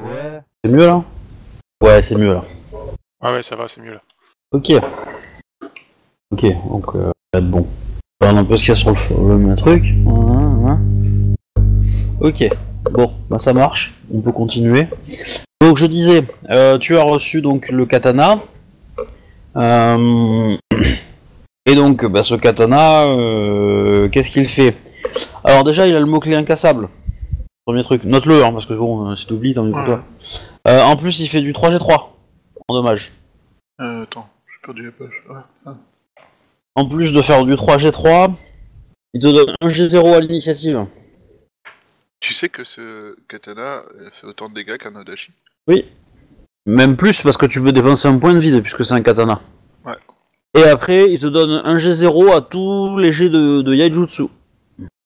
Ouais. C'est mieux là? Ouais, c'est mieux là. Ah ouais, ça va, c'est mieux là. Ok. Ok, donc euh, ça va être bon. On regarde un peu ce qu'il y a sur le, le, le truc. Ok, bon, bah ça marche. On peut continuer. Donc je disais, euh, tu as reçu donc le katana. Euh, Et donc, bah, ce katana, euh, qu'est-ce qu'il fait? Alors déjà, il a le mot-clé incassable. Premier truc, note-le, hein, parce que bon, euh, si t'oublies, tant mieux pour Ouais. toi. Euh, en plus, il fait du 3G3, en dommage. Euh, attends, j'ai perdu la page. Ouais. ah. En plus de faire du 3G3, il te donne un G0 à l'initiative. Tu sais que ce katana euh, fait autant de dégâts qu'un Odachi Oui. Même plus parce que tu peux dépenser un point de vide puisque c'est un katana. Ouais. Et après, il te donne un G0 à tous les jets de, de Yaijutsu.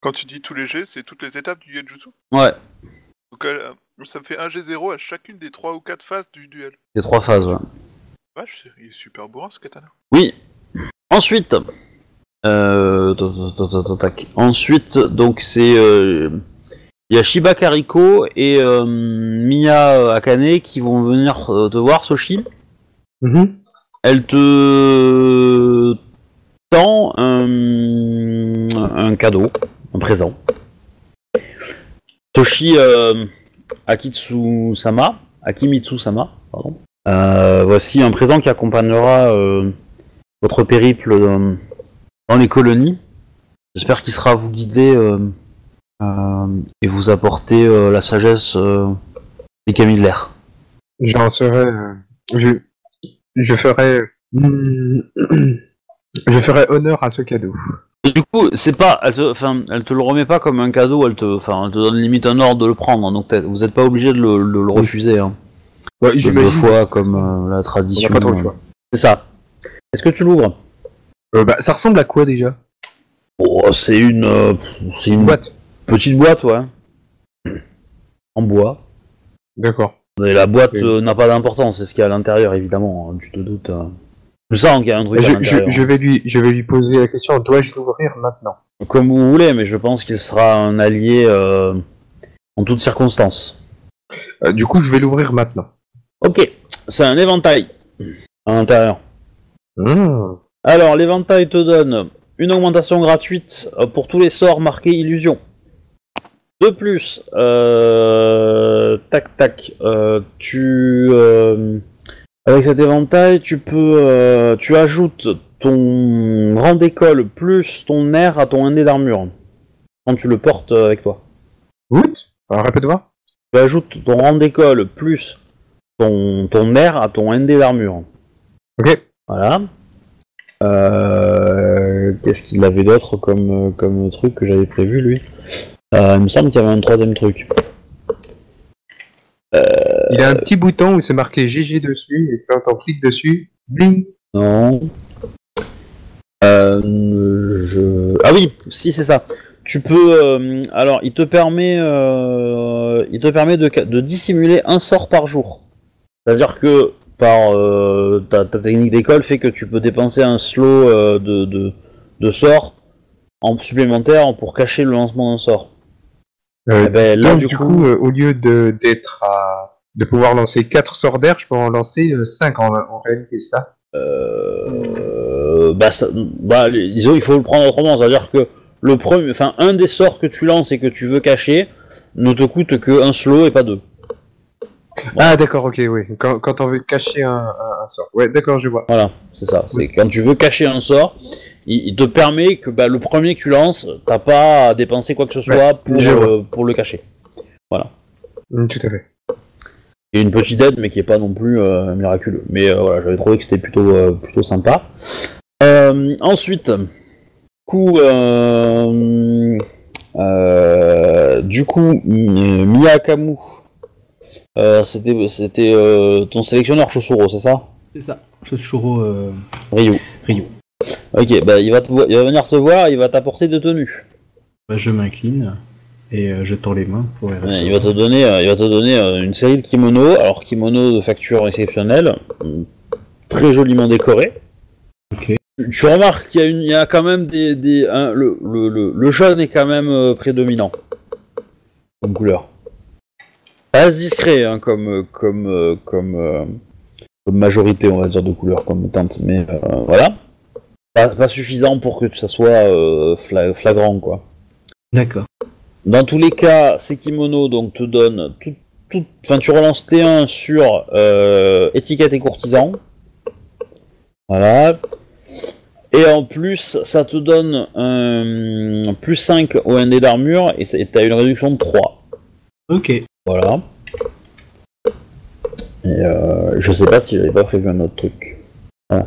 Quand tu dis tous les jets, c'est toutes les étapes du Yajutsu Ouais, Donc euh, ça me fait un G0 à chacune des 3 ou 4 phases du duel. les trois phases. ouais. Vache, il est super bourrin ce katana. Oui. Ensuite, euh, tac, tac, tac, tac, tac. ensuite, donc c'est euh, il y a Shiba Kariko et euh, Miya Akane qui vont venir euh, te voir, Soshi. Elle te tend un, un cadeau, présent. Soshi euh, Akitsu-sama, Akimitsu-sama, pardon. Euh, voici un présent qui accompagnera euh, votre périple dans, dans les colonies. J'espère qu'il sera vous guider euh, euh, et vous apporter euh, la sagesse euh, des Camilleaires. J'en serais. euh, je, je ferai. je ferai honneur à ce cadeau. Et du coup, c'est pas, elle te, enfin, elle te le remet pas comme un cadeau, elle te, enfin, elle te donne limite un ordre de le prendre, donc vous n'êtes pas obligé de le, de le refuser, hein. Ouais, Deux fois comme euh, la On tradition. n'a pas trop le euh, choix. C'est ça. Est-ce que tu l'ouvres? Euh, bah, ça ressemble à quoi déjà? Oh, c'est une, euh, c'est une Boîte. petite boîte, ouais, en bois. D'accord. Mais la boîte n'a pas d'importance, c'est ce qu'il y a à l'intérieur, évidemment, hein, tu te doutes. euh. Tu sens qu'il y a un truc à Je, vais lui, je vais lui poser la question. Dois-je l'ouvrir maintenant? Comme vous voulez, mais je pense qu'il sera un allié euh, en toutes circonstances. Euh, Du coup, je vais l'ouvrir maintenant. Ok, c'est un éventail à l'intérieur. Hmm. Alors, l'éventail te donne une augmentation gratuite euh, pour tous les sorts marqués illusion. De plus, euh, tac tac, tu avec cet éventail, tu peux, euh, tu ajoutes ton rang d'école plus ton air à ton indé d'armure quand tu le portes euh, avec toi. What Alors, Répète-moi. Tu ajoutes ton rang d'école plus ton, ton air à ton ND d'armure. Ok. Voilà. Euh, Qu'est-ce qu'il avait d'autre comme, comme truc que j'avais prévu lui? Euh, Il me semble qu'il y avait un troisième truc. Il y a un petit bouton où c'est marqué GG dessus et quand on clique dessus, bling. Non. Euh, je... Ah oui, si c'est ça. Tu peux. euh, alors, il te permet, euh, il te permet de, dissimuler un sort par jour. C'est-à-dire que par euh, ta, ta technique d'école fait que tu peux dépenser un slow euh, de, de, de sort en supplémentaire pour cacher le lancement d'un sort. Euh, Eh ben, là, donc, du du coup- coup, euh, au lieu de d'être à de pouvoir lancer 4 sorts d'air, je peux en lancer 5 en, en réalité, ça? Euh, bah, ça- bah, disons, il faut le prendre autrement, c'est-à-dire que le premier, enfin, un des sorts que tu lances et que tu veux cacher ne te coûte que un slow et pas deux. Ah d'accord, ok, oui. Quand, quand on veut cacher un, un- un sort. Ouais, d'accord, je vois. Voilà, c'est ça. C'est quand tu veux cacher un sort, il, il te permet que bah, le premier que tu lances, t'as pas à dépenser quoi que ce soit Ouais, pour, euh, pour le cacher. Mm, tout à fait. A une petite aide, mais qui est pas non plus euh, miraculeux. Mais euh, voilà, j'avais trouvé que c'était plutôt, euh, plutôt sympa. Ensuite, coup, du coup, Mi- Miyakamu, c'était, c'était ton sélectionneur Chosuro, c'est ça? C'est ça. Chosuro Ryu. Ryu. Ok, bah il va, te vo- il va venir te voir, il va t'apporter de tenues. Bah, je m'incline et euh, les mains pour les Ouais, il va te donner, euh, il va te donner euh, une série de kimonos, alors kimono de facture exceptionnelle, euh, très joliment décoré. Ok. Tu- remarques qu'il y a, une, il y a quand même des, le, le, le, le jaune est quand même prédominant comme couleur. Reste discret hein, comme, comme, comme, comme majorité, on va dire, de couleur, comme teinte, mais voilà. Pas, pas suffisant pour que ça soit fla- flagrant, quoi. D'accord. Dans tous les cas, ces kimonos donc te donnent tout, tout, enfin tu relances T1 sur euh, étiquette et courtisan. Voilà. Et en plus, ça te donne un plus 5 au ND d'armure et t'as une réduction de 3. Ok. Voilà. Et euh, je sais pas si j'avais pas prévu un autre truc. Voilà.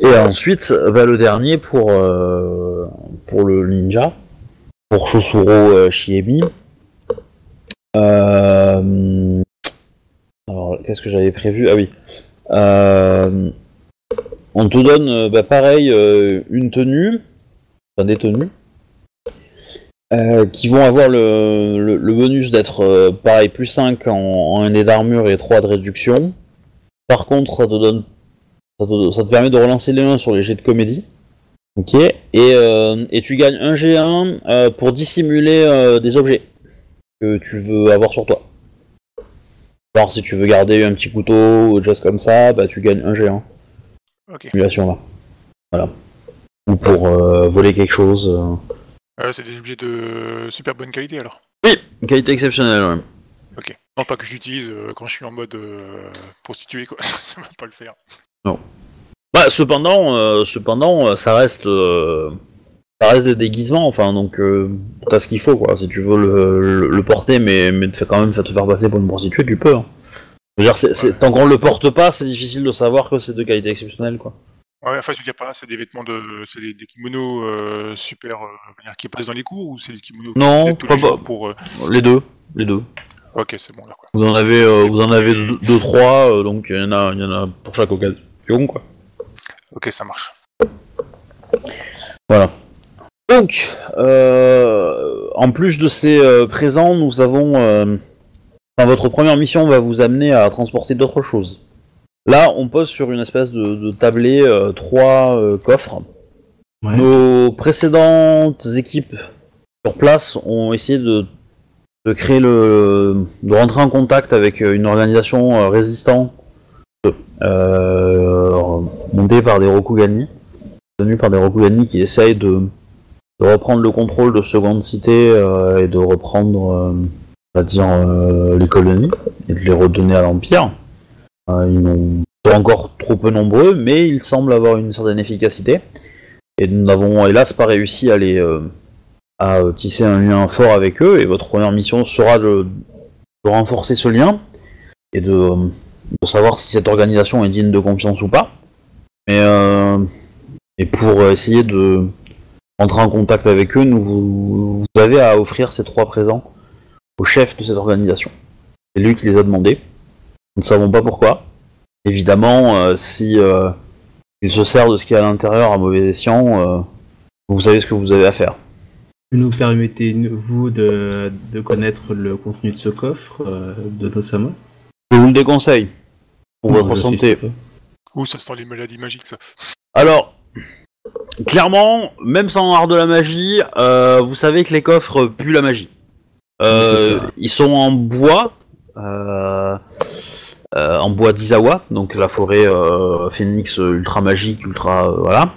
Et ensuite, bah, le dernier pour, euh, pour le ninja, pour Shosuro euh, Shiemi. Euh, alors, qu'est-ce que j'avais prévu? Ah oui. Euh, on te donne, bah, pareil, une tenue, enfin des tenues, qui vont avoir le, le- bonus d'être pareil, plus 5 en, en ND d'armure et 3 de réduction. Par contre, ça te donne. Ça te, ça te permet de relancer les 1 sur les jets de comédie. Ok. Et, euh, et tu gagnes un G1 euh, pour dissimuler euh, des objets que tu veux avoir sur toi. Alors, si tu veux garder un petit couteau ou des choses comme ça, bah tu gagnes un G1. Ok. Simulation là. Voilà. Ou pour euh, voler quelque chose. Euh, c'est des objets de super bonne qualité alors. Qualité exceptionnelle, ouais. Ok. Non, pas que j'utilise quand je suis en mode prostituée, quoi. ça va pas le faire. Bah, cependant, euh, cependant, euh, ça reste, euh, ça reste des déguisements. Enfin, donc, euh, t'as ce qu'il faut, quoi. Si tu veux le, le- le porter, mais, mais te quand même te faire passer pour une prostituée, tu peux. hein. Je veux dire, c'est- c'est- tant qu'on le porte pas, c'est difficile de savoir que c'est de qualité exceptionnelle, quoi. Ouais, enfin, je veux dire pas, c'est des vêtements de. C'est des, des kimonos euh, super. euh, qui passent dans les cours ou c'est des kimonos Non, tous pas- les pas- pour. euh, Les deux, les deux. Ok, c'est bon là, quoi. Vous en avez, euh, vous en avez deux, deux, trois, donc il y en a, y en a pour chaque occasion, quoi. Ok, ça marche. Voilà. Donc, euh, en plus de ces euh, présents, nous avons. euh, enfin, votre première mission va vous amener à transporter d'autres choses. Là, on pose sur une espèce de, de tablé euh, trois euh, coffres. Ouais. Nos précédentes équipes sur place ont essayé de, de créer le. de rentrer en contact avec une organisation euh, résistante euh, montée par des Rokugani tenus par des Rokugani qui essayent de, reprendre le contrôle de Seconde Cité euh, et de reprendre, on va dire, les colonies et de les redonner à l'Empire. Euh, ils sont encore trop peu nombreux, mais ils semblent avoir une certaine efficacité. Et nous n'avons hélas pas réussi à les euh, tisser un lien fort avec eux. Et votre première mission sera de, renforcer ce lien et de savoir si cette organisation est digne de confiance ou pas. Mais euh, et pour essayer de entrer en contact avec eux, nous vous, vous avez à offrir ces trois présents au chef de cette organisation. C'est lui qui les a demandés. Nous ne savons pas pourquoi. Évidemment, euh, si euh, il se sert de ce qu'il y a à l'intérieur à mauvais escient, euh, vous savez ce que vous avez à faire. Nous permettez-vous de, de connaître le contenu de ce coffre euh, de Nosama Je vous le déconseille pour Non, votre suis Ouh, ça sent les maladies magiques, ça. Alors, clairement, même sans art de la magie, euh, vous savez que les coffres puent la magie. Euh, ils sont en bois, euh, euh, en bois d'Izawa, donc la forêt euh, phénix ultra magique, ultra euh, voilà.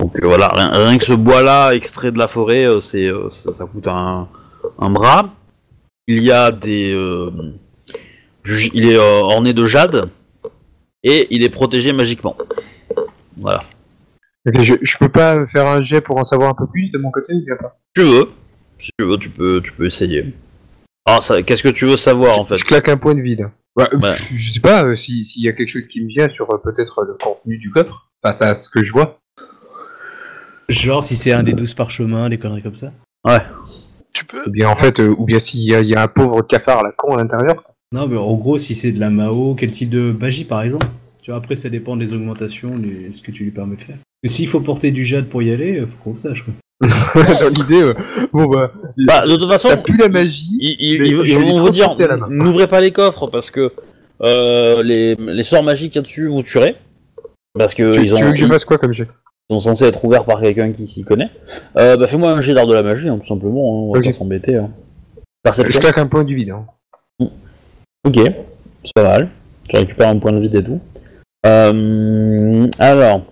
Donc euh, voilà, rien, rien que ce bois-là extrait de la forêt, euh, c'est euh, ça, ça coûte un, un bras. Il y a des, euh, du il est euh, orné de jade et il est protégé magiquement. Voilà. Ok, je, je peux pas faire un jet pour en savoir un peu plus de mon côté ou bien pas? Tu veux, si tu veux, tu peux, tu peux essayer. Alors, ça, qu'est-ce que tu veux savoir en fait je claque un point de vide. Ouais, Ouais. pff, Je sais pas euh, si- s'il y a quelque chose qui me vient sur euh, peut-être le contenu du coffre face à ce que je vois. Genre si c'est un des douze parchemins, des conneries comme ça Tu peux Ou bien en fait, euh, ou bien s'il y, y a un pauvre cafard à la con à l'intérieur. Non, mais en gros, si c'est de la Mao, quel type de magie par exemple? Tu vois, après, ça dépend des augmentations, de ce que tu lui permets de faire. Et s'il faut porter du jade pour y aller, euh, faut qu'on le sache quoi. Dans l'idée, euh, bon bah, Bah, de toute façon, ça pue la magie. Ils, ils- Mais ils- je ils vais vont vous dire, n'ouvrez pas les coffres parce que euh, les, les sorts magiques qu'il y a dessus vous tuerez. Parce que Tu, ils, ont, tu veux que je ils fasse quoi comme jet? sont censés être ouverts par quelqu'un qui s'y connaît. Euh, bah, fais-moi un jet d'art de la magie, hein, tout simplement. hein, on va pas s'embêter. hein. Je claque un point du vide. hein. Ok, c'est pas mal. Tu récupères un point de vide et tout. Euh, alors,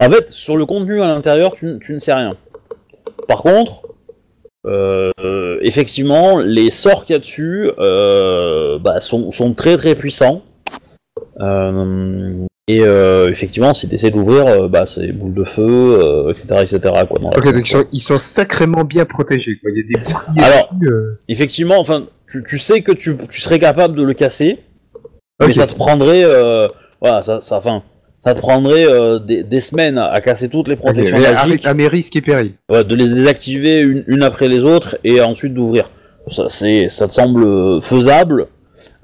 en fait, sur le contenu à l'intérieur, tu, tu ne sais rien. Par contre, euh, effectivement, les sorts qu'il y a dessus euh, bah, sont, sont très très puissants. Et euh, effectivement, si tu essaies d'ouvrir, bah, c'est boule de feu, etc. etc. Quoi, Ok, donc ils sont, ils sont sacrément bien protégés. Quoi. Il y a des Alors-. Effectivement, enfin, tu, tu sais que tu, tu serais capable de le casser, mais ça te prendrait, euh, voilà, ça, ça, enfin, ça te prendrait euh, des, des semaines à, casser toutes les protections mais magiques, avec- à mes risques et périls. ouais, de les désactiver une, une après les autres et ensuite d'ouvrir. Ça, c'est, ça te semble faisable,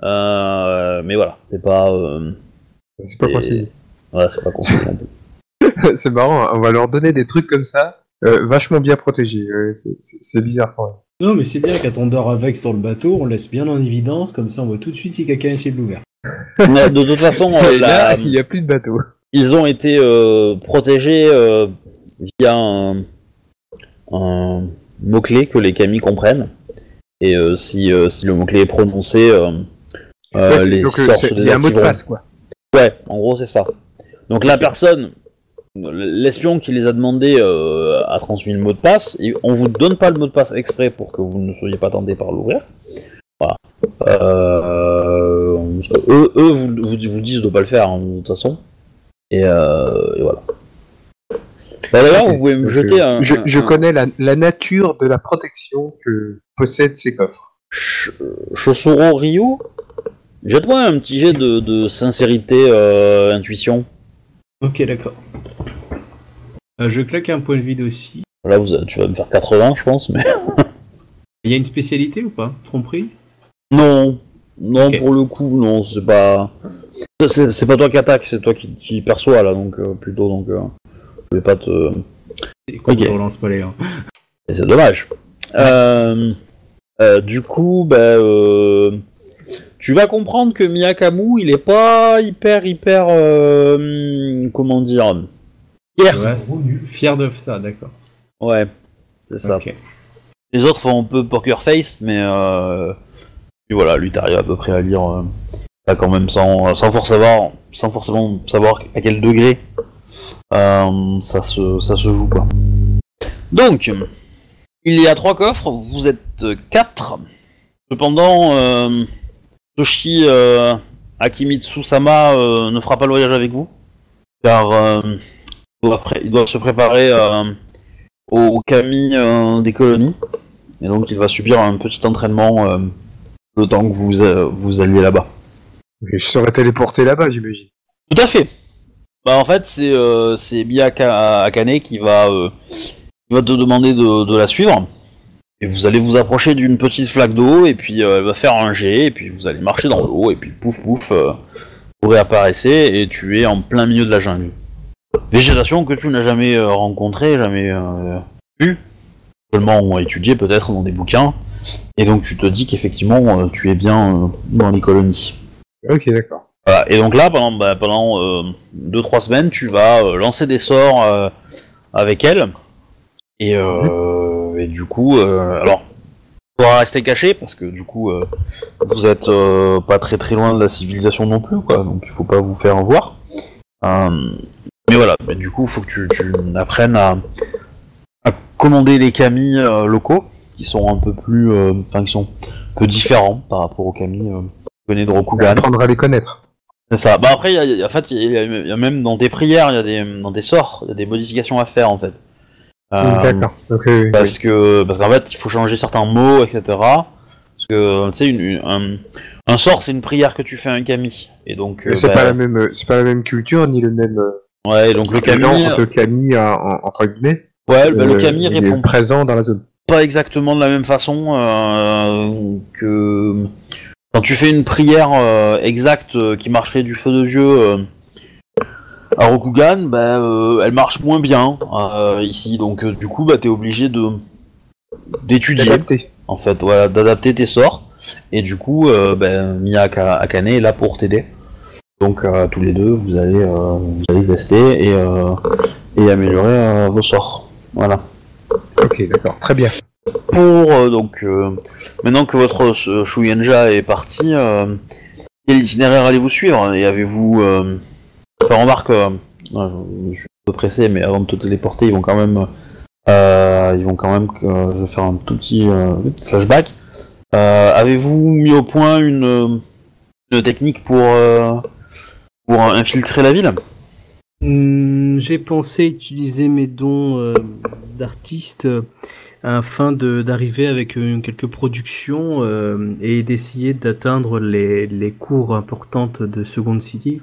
euh, mais voilà, c'est pas, C'est pas conseillé. voilà, c'est pas plus. c'est marrant, hein, on va leur donner des trucs comme ça, vachement bien protégés. Ouais, c'est bizarre quand même. Non, mais c'est bien quand on dort avec sur le bateau, on laisse bien en évidence, comme ça on voit tout de suite si quelqu'un essaie de l'ouvrir. De toute façon, euh, Et là, la- il n'y a plus de bateau. ils ont été euh, protégés euh, via un, un mot-clé que les camis comprennent. Et euh, si, euh, si le mot-clé est prononcé, euh, euh, Ouais, c'est- les c'est- un mot de passe, quoi. Ouais, en gros, c'est ça. Donc la personne, l'espion qui les a demandé euh, a transmis le mot de passe. Et on vous donne pas le mot de passe exprès pour que vous ne soyez pas tenté par l'ouvrir. Voilà. Euh, eux, eux vous, vous, vous disent de pas le faire, hein, de toute façon. Et, euh, et voilà. Bah, D'ailleurs, vous pouvez me jeter un. Je, un- je un- connais la, la nature de la protection que possèdent ces coffres. Ch- Chosoro Ryu Jette-moi un petit jet de, de sincérité, euh, intuition. Ok, d'accord. Euh, je claque un point de vide aussi. Là, vous, tu vas me faire 80, je pense, mais. Il y a une spécialité ou pas? Tromperie? Non, non, pour le coup, non, c'est pas. C'est pas toi qui attaque, c'est toi qui, qui perçois là, donc euh, plutôt, donc. Euh, je vais pas te. C'est con, Ok. je relance pas les. Et c'est dommage. Euh, euh, du coup, bah, euh, tu vas comprendre que Miyakamu, il est pas hyper, hyper. comment dire Fier. Ouais, c'est- fier de ça, d'accord. Ouais, c'est ça. Ok. Les autres font un peu poker face, mais euh, puis voilà, lui t'arrives à peu près à lire, euh, là, quand même sans, sans force savoir, sans forcément savoir à quel degré euh, ça se ça se joue quoi. Donc, il y a trois coffres, vous êtes quatre. Cependant, euh, Toshi euh, Akimitsu-sama euh, ne fera pas le voyage avec vous, car euh, doit il doit se préparer euh, au Kami euh, des colonies. Et donc il va subir un petit entraînement euh, le temps que vous, vous alliez là-bas. Je serais téléporté là-bas, j'imagine. Tout à fait. Bah en fait c'est euh, c'est Akane qui va euh, qui va te demander de, de la suivre. Et vous allez vous approcher d'une petite flaque d'eau et puis euh, elle va faire un jet et puis vous allez marcher dans l'eau et puis pouf pouf vous réapparaissez et tu es en plein milieu de la jungle. Végétation que tu n'as jamais euh, rencontrée, jamais euh, vue, seulement étudiée peut-être dans des bouquins. Et donc tu te dis qu'effectivement euh, tu es bien dans les colonies. Ok, d'accord. Voilà, et donc là, pendant, bah, pendant 2-3 semaines, tu vas lancer des sorts avec elle. Et, euh, et du coup, euh, alors, pourras rester caché parce que du coup, euh, vous êtes pas très très loin de la civilisation non plus, quoi. Donc il faut pas vous faire voir. Mais voilà, mais du coup, il faut que tu, tu apprennes à, à commander les camis euh, locaux qui sont un peu plus, euh, enfin, qui sont un peu différents par rapport aux camis euh, que tu connais de Rokugan. Apprendre à les connaître. C'est ça. Bah après, il y a- il y a- en fait, il y, a- il y a même dans des prières, il y a des dans des sorts, il y a des modifications à faire en fait. Euh, D'accord. Oui. Parce que parce qu'en fait, il faut changer certains mots, etc. Parce que tu sais, une- une- un, un sort, c'est une prière que tu fais à un kami. Et donc, Mais c'est bah, pas la même, c'est pas la même culture ni le même ouais, donc le entre le kami euh, en- entre guillemets. ouais, bah, le euh, kami il est répond présent dans la zone. pas exactement de la même façon euh, que quand tu fais une prière euh, exacte qui marcherait du feu de dieu à Rokugan, bah, euh, elle marche moins bien euh, ici. Donc euh, du coup, bah, t'es obligé de d'étudier en fait, voilà, d'adapter tes sorts. Et du coup, ben, Miyaka Akane est là pour t'aider. Donc euh, tous les deux, vous allez, euh, vous allez tester et, euh, et améliorer vos sorts. Voilà. Ok, d'accord. Très bien. pour donc maintenant que votre Shuyenja est parti, quel itinéraire allez-vous suivre? Et avez-vous enfin remarque, je suis un peu pressé, mais avant de te téléporter, ils vont quand même ils vont quand même faire un tout petit flashback. Avez-vous mis au point une, une technique pour pour infiltrer la ville Hmm, J'ai pensé utiliser mes dons euh, d'artiste euh, afin d'arriver avec euh, quelques productions et d'essayer d'atteindre les cours importantes de Second City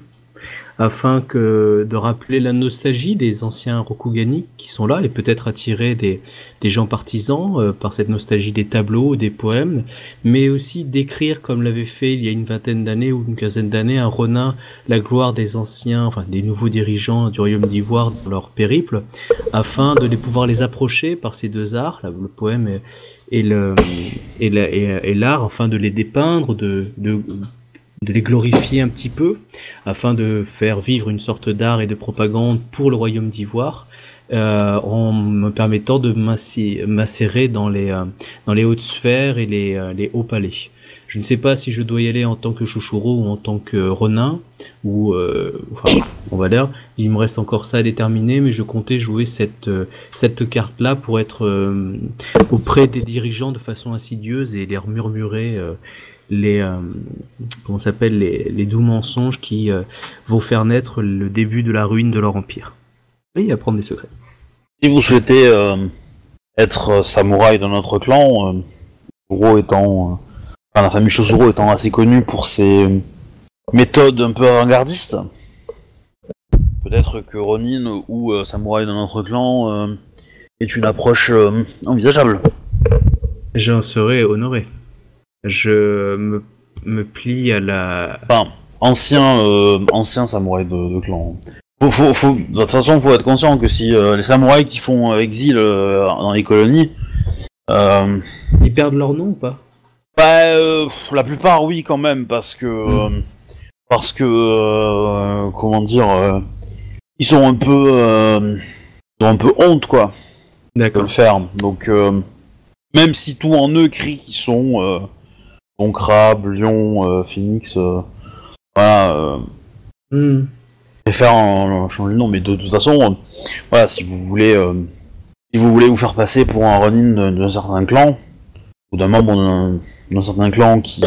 afin que de rappeler la nostalgie des anciens Rokugani qui sont là et peut-être attirer des, des gens partisans euh, par cette nostalgie des tableaux, des poèmes, mais aussi d'écrire comme l'avait fait il y a une vingtaine d'années ou une quinzaine d'années un Ronin la gloire des anciens, enfin des nouveaux dirigeants du royaume d'Ivoire dans leur périple, afin de les pouvoir les approcher par ces deux arts, le poème et, le et la- et- et l'art, afin de les dépeindre, de de les glorifier un petit peu, afin de faire vivre une sorte d'art et de propagande pour le royaume d'Ivoire, euh, en me permettant de m'insérer dans les euh, dans les hautes sphères et les, euh, les hauts palais. Je ne sais pas si je dois y aller en tant que chouchouro ou en tant que renin, ou euh, enfin, on va dire. Il me reste encore ça à déterminer, mais je comptais jouer cette euh, cette carte-là pour être euh, auprès des dirigeants de façon insidieuse et leur murmurer les euh, comment s'appelle les, les doux mensonges qui euh, vont faire naître le début de la ruine de leur empire. Et apprendre des secrets. Si vous souhaitez euh, être samouraï dans notre clan, étant, enfin, la famille Shosuro étant assez connue pour ses méthodes un peu avant-gardistes, peut-être que Ronin ou samouraï dans notre clan est une approche envisageable. J'en serai honoré. Je me, me plie à la. Enfin, ancien, euh, ancien samouraï de, de clan. Faut, faut, faut, de toute façon, faut être conscient que si euh, les samouraïs qui font euh, exil euh, dans les colonies, euh, Ils perdent leur nom ou pas? Bah, euh, la plupart, oui, quand même, parce que. euh, parce que. euh, comment dire. euh, ils sont un peu. euh, ils ont un peu honte, quoi, de D'accord. le faire. Donc, euh, même si tout en eux crie qu'ils sont. Bon crabe, lion, euh, phoenix. euh, voilà. Hmm. et faire un, changer le nom, mais de, toute façon, voilà, si vous voulez. si vous voulez vous faire passer pour un Ronin d'un- certain clan, ou d'un membre d'un- certain clan qui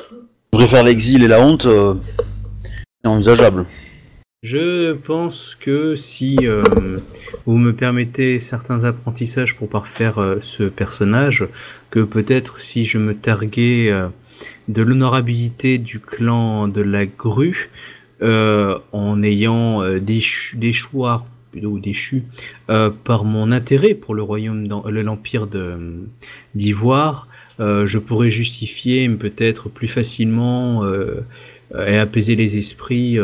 préfère l'exil et la honte, c'est envisageable. Je pense que si euh, vous me permettez certains apprentissages pour parfaire euh, ce personnage, que peut-être si je me targuais euh, de l'honorabilité du clan de la grue, en ayant déchoir, plutôt déchu, par mon intérêt pour le royaume, le- l'empire d'Ivoire, je pourrais justifier peut-être plus facilement et apaiser les esprits,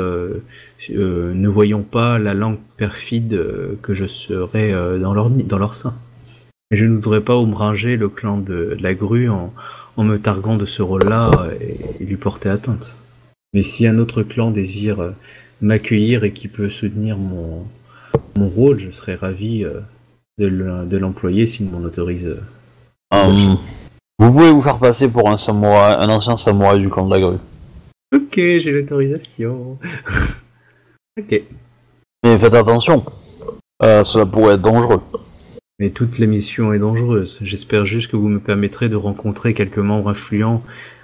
euh, ne voyant pas la langue perfide euh, que je serais euh, dans leur dans leur sein. Et je ne voudrais pas ombrager le clan de, de la grue en, en me targuant de ce rôle-là et, et lui porter atteinte. Mais si un autre clan désire m'accueillir et qui peut soutenir mon, mon rôle, je serais ravi de le- de l'employer s'il m'en autorise. vous pouvez vous faire passer pour un samouraï, un ancien samouraï du clan de la grue. Ok, j'ai l'autorisation. ok. Mais faites attention, euh, cela pourrait être dangereux. Mais toute la mission est dangereuse. J'espère juste que vous me permettrez de rencontrer quelques membres influents,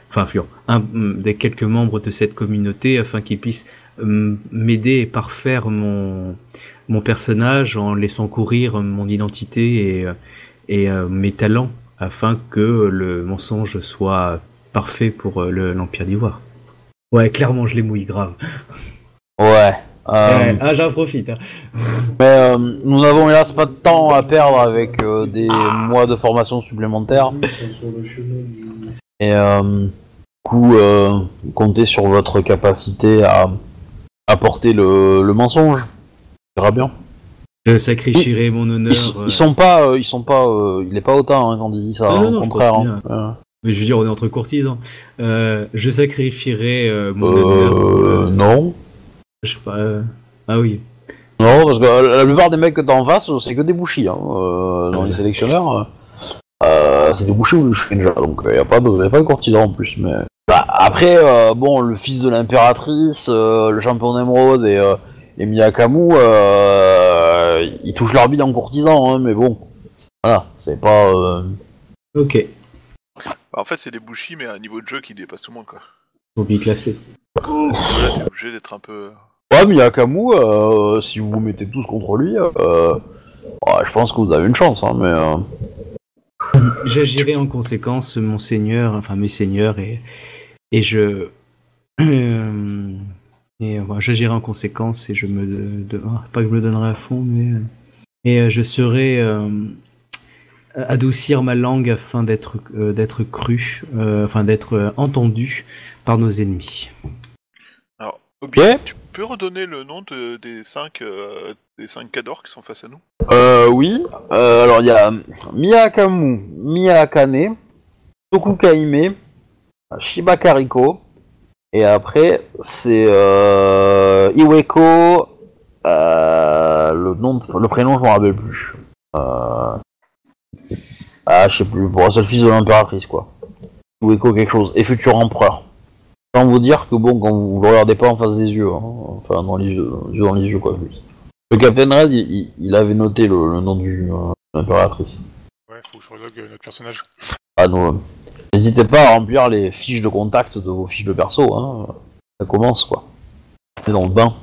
enfin influents, un, mm, des quelques membres de cette communauté afin qu'ils puissent mm, m'aider et parfaire mon, mon personnage en laissant courir mon identité et, euh, et euh, mes talents afin que le mensonge soit parfait pour euh, le- l'Empire d'Ivoire. Ouais, clairement, je les mouille grave. Ouais. Euh, Ouais, ah, j'en profite. hein. Mais euh, nous avons hélas pas de temps à perdre avec euh, des mois de formation supplémentaires. Et euh, du coup, euh, comptez sur votre capacité à apporter le, le mensonge. Ça ira bien. Je sacrifierai mon honneur. Ils, ils sont pas, euh, ils sont pas, euh, il est pas autant hein, quand il dit ça. Ah, hein, non, au non, je contraire. hein. Mais je veux dire, on est entre courtisans. Euh, je sacrifierai euh, mon Euh, honneur. euh, non. Je sais pas. euh, Ah oui. Non, parce que euh, la plupart des mecs que t'as en face, c'est que des bouchis. Hein, euh, dans les sélectionneurs. Euh, bah, c'est des bouchées ou des Shinja, donc il n'y a, pas de- y a pas de courtisan en plus. Mais Bah, après, euh, bon, le fils de l'impératrice, euh, le champion d'émeraude et, euh, et Miyakamu, euh, ils touchent leur bille en courtisan, hein, mais bon, voilà, c'est pas. euh, Ok. Bah, en fait, c'est des bouchis, mais à un niveau de jeu qui dépasse tout le monde, quoi. Faut bien classer. Là, t'es obligé d'être un peu. Ouais, Miyakamu, euh, si vous vous mettez tous contre lui, euh, je pense que vous avez une chance, hein, mais. euh, J'agirai en conséquence, monseigneur, enfin mes seigneurs, et, et je. et j'agirai en conséquence et je me. de- ah, pas que je me donnerai à fond, mais. Et je euh, adoucir ma langue afin d'être d'être cru, enfin d'être entendu par nos ennemis. Ok. tu peux redonner le nom de- des cinq euh, des cinq cadors qui sont face à nous? Euh, oui. Euh, alors, il y a Miyakamu, Miyakane, Tokukaime, Shiba Kariko, et après, c'est euh, Iweko, euh, le, nom, de- le prénom, je m'en rappelle plus. Euh, ah, je sais plus. Bon, c'est le fils de l'impératrice, quoi. Iweko quelque chose. Et futur empereur. Sans vous dire que, bon, quand vous le regardez pas en face des yeux, hein, enfin, dans les yeux, dans les yeux, quoi. Le Captain Red, il, il- avait noté le, le nom du euh, de l'impératrice. Ouais, faut que je relogue euh, notre personnage. Ah non. N'hésitez pas à remplir les fiches de contact de vos fiches de perso, hein. Ça commence, quoi. C'est dans le bain.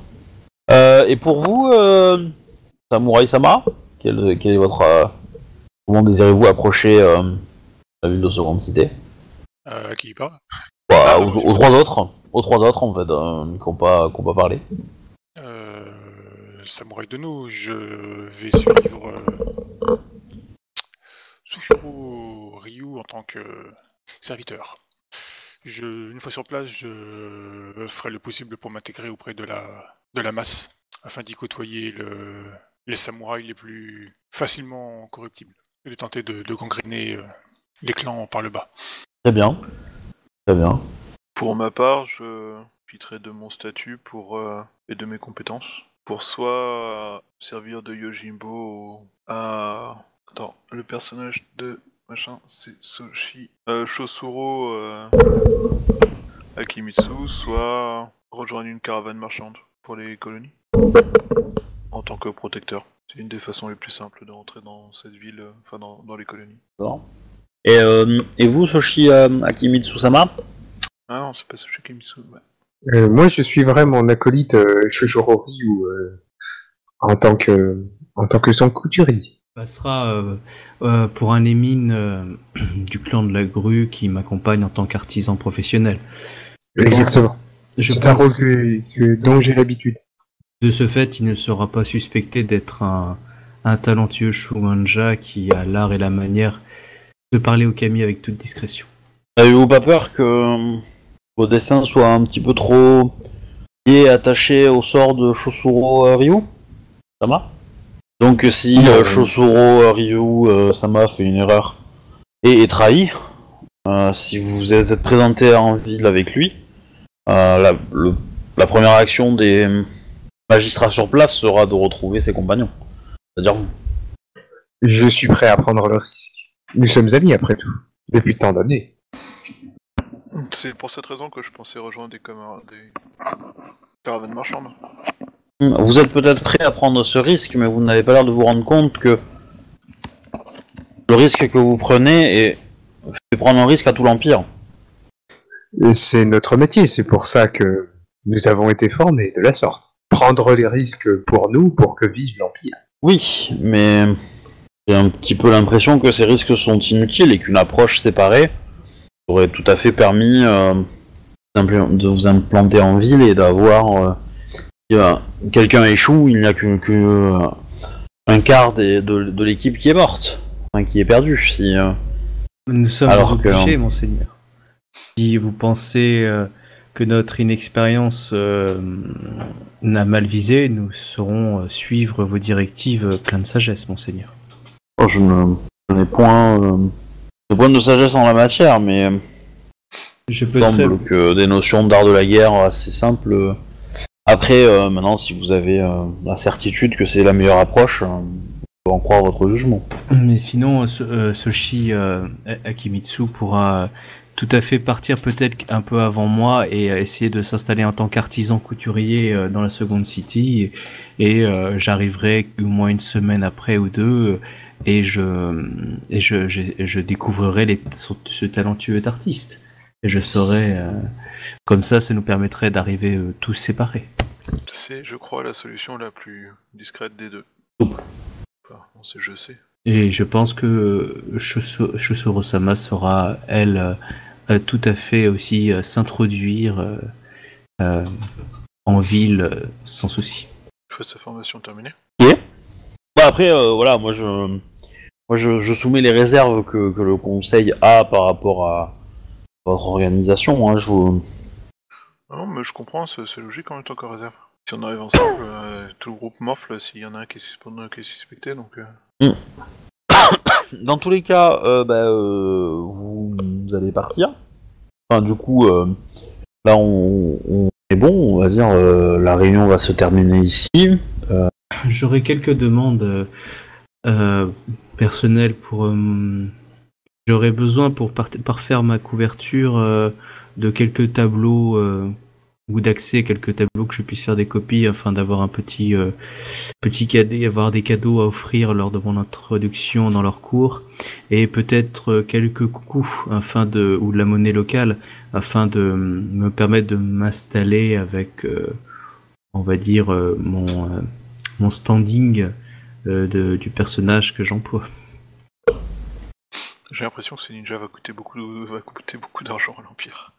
Euh, et pour vous, euh, Samurai Sama, quel, quel est votre. euh, comment désirez-vous approcher euh, la ville de seconde cité? Euh, à qui il parle? Bah, aux, aux trois autres. Aux trois autres, en fait, euh, qui n'ont pas, qui ont pas parlé. euh, Samouraï de nous, je vais suivre euh, Sushiro Ryu en tant que serviteur. Je, une fois sur place, je ferai le possible pour m'intégrer auprès de la, de la masse, afin d'y côtoyer le, les samouraïs les plus facilement corruptibles, et de tenter de, de gangréner euh, les clans par le bas. Très bien. Très bien. Pour ma part, je profiterai de mon statut pour euh, et de mes compétences pour soit servir de Yojimbo à attends le personnage de machin c'est Soshi euh, Shosuro euh, Akimitsu, soit rejoindre une caravane marchande pour les colonies en tant que protecteur. C'est une des façons les plus simples de rentrer dans cette ville, euh, enfin dans, dans les colonies. Et, euh, et vous, Soshi euh, Akimitsu-sama Ah non, c'est pas Soshi Akimitsu. ouais. Euh, moi, je suivrai mon acolyte euh, Shojoro Ryu euh, en tant que en tant que son couturier. passera euh, euh, pour un émine euh, du clan de la grue qui m'accompagne en tant qu'artisan professionnel. Je Exactement. C'est un rôle que, que- dont j'ai l'habitude. De ce fait, il ne sera pas suspecté d'être un, un talentueux Shugonja qui a l'art et la manière de parler au Kami avec toute discrétion. Avez-vous pas peur que euh, vos destins soient un petit peu trop liés, attachés au sort de Shosuro euh, Ryu Sama Donc si euh, Shosuro euh, Ryu euh, Sama fait une erreur et est trahi, euh, si vous vous êtes présenté en ville avec lui, euh, la, le- la première action des magistrats sur place sera de retrouver ses compagnons. C'est-à-dire vous. Je suis prêt à prendre le risque. Nous sommes amis après tout, depuis tant d'années. C'est pour cette raison que je pensais rejoindre des, des caravanes marchandes. Vous êtes peut-être prêt à prendre ce risque, mais vous n'avez pas l'air de vous rendre compte que le risque que vous prenez est fait prendre un risque à tout l'Empire. C'est notre métier, c'est pour ça que nous avons été formés de la sorte. Prendre les risques pour nous, pour que vive l'Empire. Oui, mais j'ai un petit peu l'impression que ces risques sont inutiles et qu'une approche séparée aurait tout à fait permis euh, de vous implanter en ville et d'avoir... euh, quelqu'un échoue, il n'y a que, que, euh, un quart des- de, de l'équipe qui est morte, enfin, qui est perdue. Si, Nous sommes Alors que- obligés, monseigneur. Si vous pensez que notre inexpérience n'a mal visé, nous saurons suivre vos directives plein de sagesse, monseigneur. Oh, je n'ai point, euh, de point de sagesse en la matière, mais euh, Je il très... semble que des notions d'art de la guerre assez simples. euh, Après, euh, maintenant, si vous avez euh, la certitude que c'est la meilleure approche, euh, en croire votre jugement. Mais sinon, ce, Soshi Akimitsu pourra tout à fait partir peut-être un peu avant moi et essayer de s'installer en tant qu'artisan couturier dans la Second City. Et j'arriverai au moins une semaine après ou deux et je et je, je, je découvrirai les, ce, ce talentueux artiste. Et je saurai euh, comme ça, ça nous permettrait d'arriver euh, tous séparés. C'est, je crois, la solution la plus discrète des deux. Enfin, on sait, je sais. Et je pense que Shosuro-sama saura, elle, euh, tout à fait aussi s'introduire en ville sans souci. Une fois sa formation terminée. Bah après, euh, voilà, moi je, moi je, je soumets les réserves que, que le conseil a par rapport à votre organisation. Hein, je vous... Non, mais je comprends, c'est, logique en même temps qu'en réserve. Si on arrive ensemble, euh, tout le groupe morfle s'il y en a un qui est, suspecté, qui est suspecté, donc... euh, Dans tous les cas, euh, bah, vous, vous allez partir. Enfin, du coup, là on, on est bon, on va dire, la réunion va se terminer ici. J'aurais quelques demandes euh, euh, personnelles pour. euh, J'aurais besoin pour parfaire ma couverture euh, de quelques tableaux euh, ou d'accès quelques tableaux que je puisse faire des copies afin d'avoir un petit euh, petit cadeau, avoir des cadeaux à offrir lors de mon introduction dans leur cours et peut-être quelques coucous afin de ou de la monnaie locale afin de me permettre de m'installer avec on va dire mon mon standing euh, de, du personnage que j'emploie. J'ai l'impression que ce ninja va coûter beaucoup, va coûter beaucoup d'argent à l'Empire.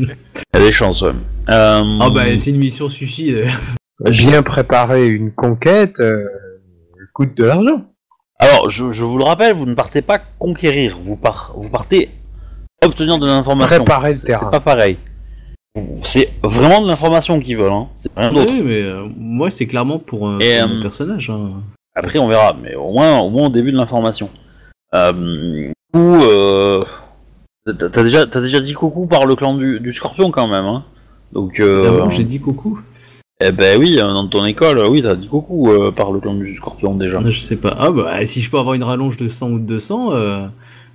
Il y a des chances, ouais. Euh, Ah bah c'est une mission suicide. Bien préparer une conquête euh, coûte de l'argent. Alors, je, je vous le rappelle, vous ne partez pas conquérir, vous, par- vous partez obtenir de l'information. Préparer le terrain. C'est pas pareil. C'est vraiment de l'information qu'ils veulent, hein. c'est rien d'autre. oui mais euh, moi c'est clairement pour, euh, Et, pour mon personnage. hein. Après, on verra, mais au moins, au moins au début de l'information. Euh, ou euh, t'as déjà, t'as déjà dit coucou par le clan du, du Scorpion quand même, hein. Donc, euh, D'abord, j'ai dit coucou. eh ben oui, dans ton école, oui, t'as dit coucou euh, par le clan du Scorpion déjà. Je sais pas. Ah bah si je peux avoir une rallonge de 100 ou de 200, euh,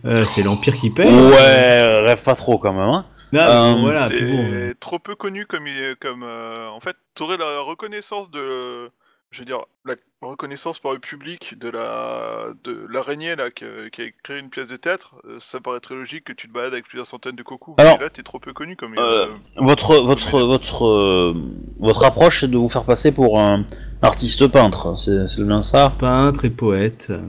euh, c'est l'Empire qui paye. Ouais, rêve pas trop quand même, hein. Non, mais Euh, voilà, T'es bon, euh, trop peu connu comme, il- comme euh, en fait, t'aurais la reconnaissance de, je veux dire, la reconnaissance par le public de la de l'araignée là qui, a- qui a créé une pièce de théâtre. euh, Ça paraît très logique que tu te balades avec plusieurs centaines de cocos. Alors, mais là, t'es trop peu connu comme. euh, euh, Votre, votre, votre, euh, votre approche, c'est de vous faire passer pour un artiste peintre, c'est bien ça? Peintre et poète. euh.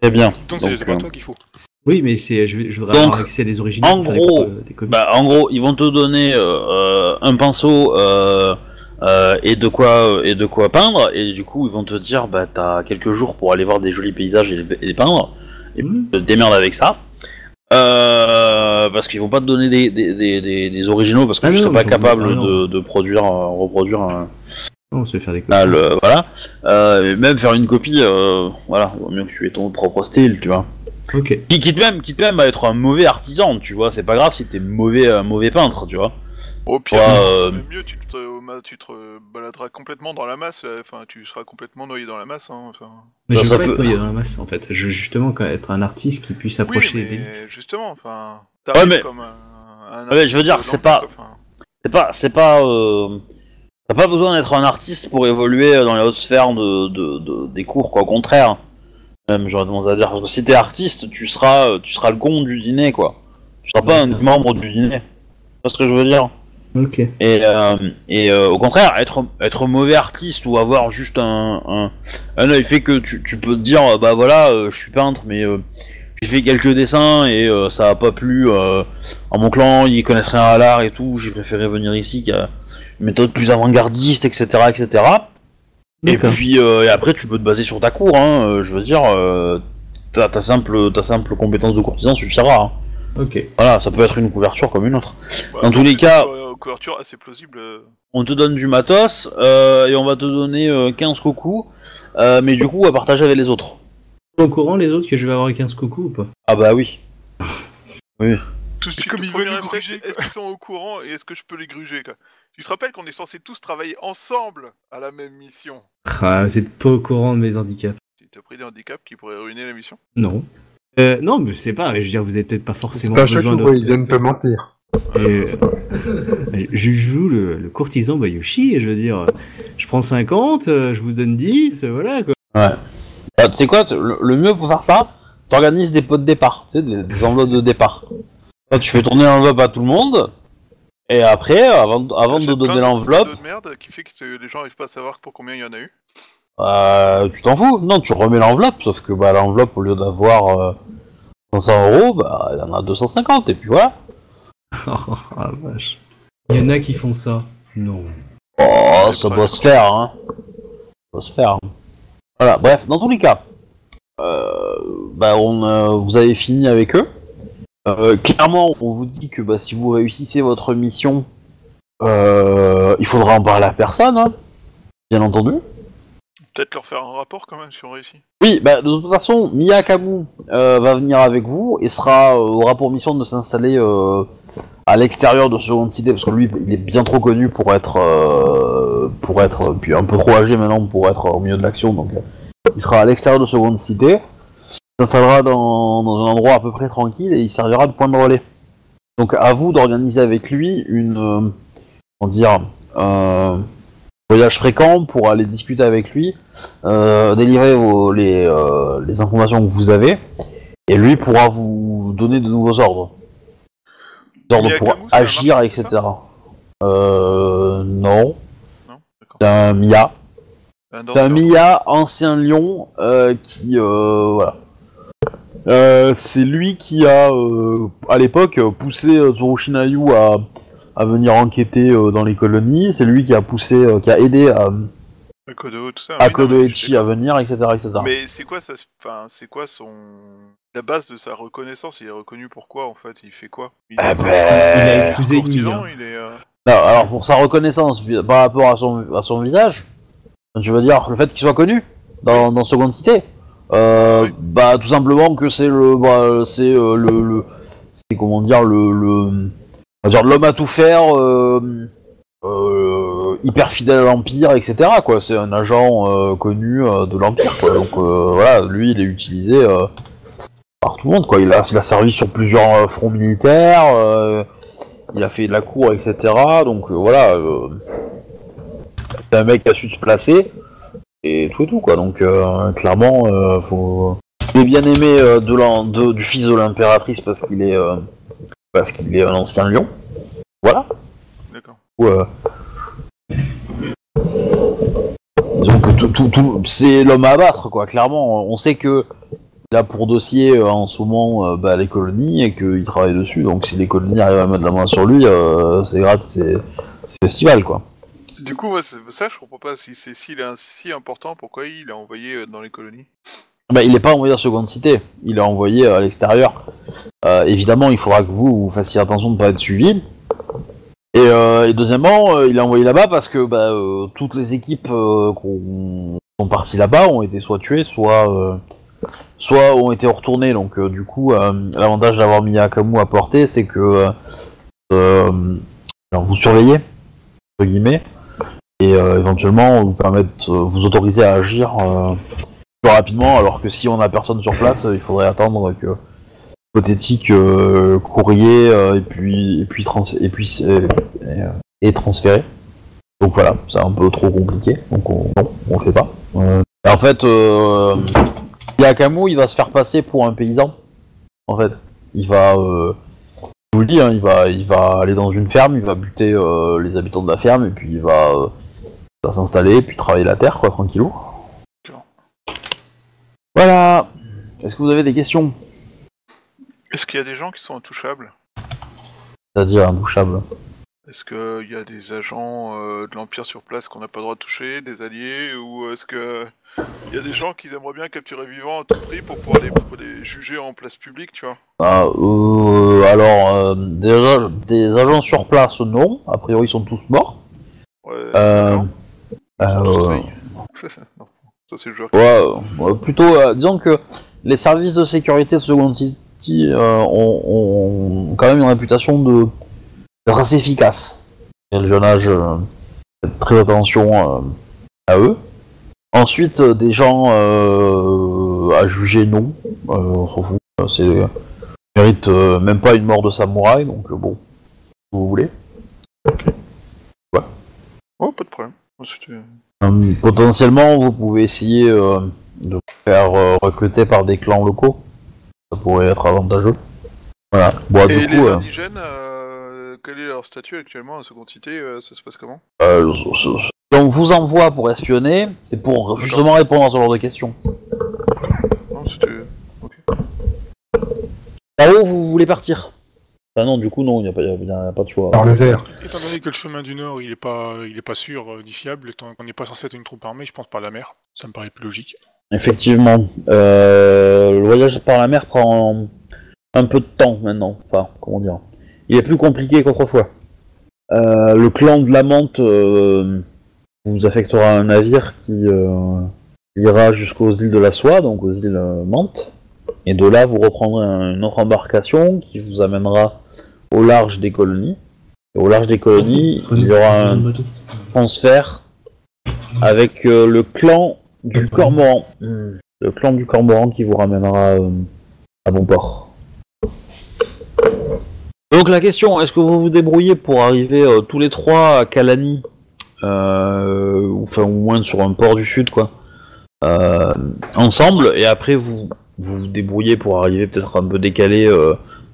Très bien. Donc c'est pas euh, toi qu'il faut. Oui, mais c'est, je, je voudrais Donc, avoir accès à des originaux. en gros, des, copies. Bah, en gros, ils vont te donner euh, euh, un pinceau euh, euh, et de quoi et de quoi peindre, et du coup, ils vont te dire, bah, t'as quelques jours pour aller voir des jolis paysages et les, et les peindre, et Mhm. te démerdes avec ça. Parce qu'ils vont pas te donner des, des, originaux parce que Ah tu non, serais pas capable ah de, de produire, reproduire un, on se fait faire des copies. un- le- voilà. Euh, et même faire une copie, euh, voilà, vaut mieux que tu aies ton propre style, tu vois. Ok. Qui quitte même, quitte même à être un mauvais artisan, tu vois. C'est pas grave si t'es mauvais, un mauvais peintre, tu vois. Au pire, euh, mieux, tu te, tu te baladeras complètement dans la masse. euh, Enfin, tu seras complètement noyé dans la masse. Hein, enfin. Mais Ça, je veux pas peut- être noyé dans la masse en fait. Je veux justement être un artiste qui puisse Oui, approcher mais l'élite. justement, enfin, t'arrives Ouais, mais- comme un, un Ouais, je veux dire, c'est pas-. C'est pas, c'est pas, euh, t'as pas besoin d'être un artiste pour évoluer dans les hautes sphères de, de, de- des cours, quoi. Au contraire, même j'aurais tendance à dire, parce que si t'es artiste, tu seras, euh, tu seras le con du dîner, quoi. Tu seras pas un membre du dîner. C'est ce que je veux dire? Ok. Et, euh, et euh, au contraire, être, être mauvais artiste ou avoir juste un, un, un œil fait que tu, tu peux te dire, bah voilà, euh, je suis peintre, mais euh, j'ai fait quelques dessins et euh, ça a pas plu euh, à mon clan, ils connaissent rien à l'art et tout, j'ai préféré venir ici qui a une méthode plus avant-gardiste, etc., etc. Et puis euh, et après, tu peux te baser sur ta cour, hein, euh, je veux dire, euh, ta, ta simple, ta simple compétence de courtisan suffira. hein. Ok. Voilà, ça peut être une couverture comme une autre. Bah, dans tous les cas- une couverture assez plausible. on te donne du matos euh, et on va te donner euh, 15 coucous, euh, mais du coup à partager avec les autres. Au courant les autres que je vais avoir 15 coucous ou pas? Ah bah oui. Oui. Tout de suite, comme le il premier veut nous réflexe, gruger, c'est, est-ce qu'ils sont au courant et est-ce que je peux les gruger quoi? Tu te rappelles qu'on est censés tous travailler ensemble à la même mission? Ah, vous êtes pas au courant de mes handicaps. Tu t'as pris des handicaps qui pourraient ruiner la mission? Non. Euh, non, mais c'est pas, je veux dire, vous avez peut-être pas forcément C'est un besoin de... ils viennent te mentir. Et, euh, je joue le, le courtisan Bayoshi et je veux dire, je prends 50, euh, je vous donne 10, euh, voilà quoi. Ouais. Ah, tu sais quoi, le, le mieux pour faire ça, t'organises des pots de départ, tu sais, des, des enveloppes de départ. Là, tu fais tourner l'enveloppe à tout le monde, et après, avant, avant de donner l'enveloppe, de merde qui fait que les gens arrivent pas à savoir pour combien il y en a eu. euh, tu t'en fous. Non, tu remets l'enveloppe, sauf que bah, l'enveloppe, au lieu d'avoir euh, 500 euros, bah, il y en a 250, et puis voilà. Oh, la vache. Il y en a qui font ça. Non. Oh, ça doit se faire, hein. Ça doit se faire. Voilà, bref, dans tous les cas, euh, bah, on, euh, vous avez fini avec eux. Euh, clairement, on vous dit que bah, si vous réussissez votre mission, euh, il faudra en parler à personne, hein, bien entendu. Peut-être leur faire un rapport quand même si on réussit. Oui, bah, de toute façon, Mia Kamu euh, va venir avec vous et sera, aura pour mission de s'installer à l'extérieur de Seconde Cité parce que lui, il est bien trop connu pour être, pour être, puis un peu trop âgé maintenant pour être au milieu de l'action, donc il sera à l'extérieur de Seconde Cité. Il s'installera dans, dans un endroit à peu près tranquille et il servira de point de relais. Donc à vous d'organiser avec lui une, euh, comment dire, un voyage fréquent pour aller discuter avec lui euh, délivrer vos, les, euh, les informations que vous avez, et lui pourra vous donner de nouveaux ordres. Des ordres pour agir, etc. Euh, non. Non. C'est un Mia. C'est un. Mia, ancien lion, euh, qui, euh, voilà. Euh, c'est lui qui a, euh, à l'époque, poussé euh, Tsurushinayu à, à venir enquêter euh, dans les colonies. C'est lui qui a poussé, euh, qui a aidé à, Akodo, tout ça. oui, sais à venir, etc., etc. Mais c'est quoi ça Enfin, c'est quoi son la base de sa reconnaissance? Il est reconnu pour quoi en fait? Il fait quoi? Il Ah est ben, Il a un épousé une courtisan, Mia. il est. euh, Non, alors pour sa reconnaissance par rapport à son, à son visage, tu veux dire le fait qu'il soit connu dans, dans Seconde Cité Oui. Bah tout simplement que c'est le, bah, c'est euh, le, le- c'est comment dire le, le on va dire l'homme à tout faire, euh, euh, hyper fidèle à l'Empire, etc. Quoi, c'est un agent euh, connu euh, de l'Empire. Quoi, donc euh, voilà, lui il est utilisé euh, par tout le monde. Quoi, il a, il a servi sur plusieurs euh, fronts militaires. euh, il a fait de la cour, etc. Donc euh, voilà, euh, c'est un mec qui a su se placer et tout et tout quoi. Donc euh, clairement, euh, faut. Il est bien aimé euh, de de- du fils de l'impératrice parce qu'il est euh, parce qu'il est un ancien lion. Voilà. D'accord. Ou, euh, tout, tout, tout- c'est l'homme à abattre quoi. Clairement, on sait que il a pour dossier en ce moment bah, les colonies et qu'il travaille dessus. Donc si les colonies arrivent à mettre la main sur lui, c'est grave, c'est festival quoi. Du coup, moi, ça, je comprends pas. Si c'est s'il est si important, pourquoi il est envoyé euh, dans les colonies Bah, il n'est pas envoyé à Seconde Cité, il est envoyé euh, à l'extérieur. Euh, évidemment, il faudra que vous, fassiez attention de ne pas être suivi. Et, euh, deuxièmement, il est envoyé là-bas parce que bah, toutes les équipes qu'on- sont parties là-bas ont été soit tuées, soit, euh, soit ont été retournées. Donc du coup, l'avantage d'avoir mis Akamu à portée, c'est que vous surveillez, entre guillemets, et euh, éventuellement vous permettre, euh, vous autoriser à agir euh, plus rapidement, alors que si on a personne sur place, il faudrait attendre que hypothétique courrier et puis et puis et puis et, et transféré. Donc voilà, c'est un peu trop compliqué, donc on, on le fait pas. En fait, Yakamu, il va se faire passer pour un paysan. En fait, il va, je vous le dis, hein, il va, il va aller dans une ferme, il va buter les habitants de la ferme et puis il va, va s'installer, puis travailler la terre, quoi, tranquillou. Voilà. Est-ce que vous avez des questions? Est-ce qu'il y a des gens qui sont intouchables? C'est-à-dire intouchables. Est-ce qu'il y a des agents euh, de l'Empire sur place qu'on n'a pas le droit de toucher, des alliés, ou est-ce que il y a des gens qu'ils aimeraient bien capturer vivants à tout prix pour pouvoir les, pour les juger en place publique, tu vois? Ah, euh, alors, euh, déjà, des agents sur place, non. A priori, ils sont tous morts. Ouais, Euh, non, ça c'est le joueur. ouais, euh, ouais, plutôt, euh, disons que les services de sécurité de Seconde City euh, ont, ont quand même une réputation de d'être assez efficaces. Et le jeune âge, euh, faites très attention euh, à eux. Ensuite, des gens euh, à juger non, euh, on s'en fout. C'est euh, même pas une mort de samouraï, donc euh, bon, si vous voulez. Oh, pas de problème. Hum, potentiellement, vous pouvez essayer euh, de vous faire euh, recruter par des clans locaux. Ça pourrait être avantageux. Voilà. Bon, Et du les coup, euh, indigènes, euh, quel est leur statut actuellement à Seconde Cité euh, Ça se passe comment? euh, ce- ce- ce qu'on vous envoie pour espionner, c'est pour justement répondre à ce genre de questions. Non, c'était. Là-haut, vous voulez partir Ah non, du coup, non, il n'y a, pas- y a- y a pas de choix. Dans les airs. Étant donné que le chemin du Nord, il est pas, il est pas sûr euh, ni fiable, étant qu'on n'est pas censé être une troupe armée, je pense par la mer. Ça me paraît plus logique. Effectivement. Euh, le voyage par la mer prend un peu de temps maintenant. Enfin, comment dire Il est plus compliqué qu'autrefois. Euh, le clan de la Mante euh, vous affectera un navire qui euh, ira jusqu'aux îles de la Soie, donc aux îles euh, Mantes. Et de là, vous reprendrez un- une autre embarcation qui vous amènera au large des colonies. Et au large des colonies, il y aura un transfert avec euh, le clan du Cormoran. Hmm. Le clan du Cormoran qui vous ramènera euh, à bon port. Donc la question, est-ce que vous vous débrouillez pour arriver euh, tous les trois à Kalani ou, enfin, au moins sur un port du sud, quoi, ensemble, et après vous vous, vous débrouillez pour arriver peut-être un peu décalé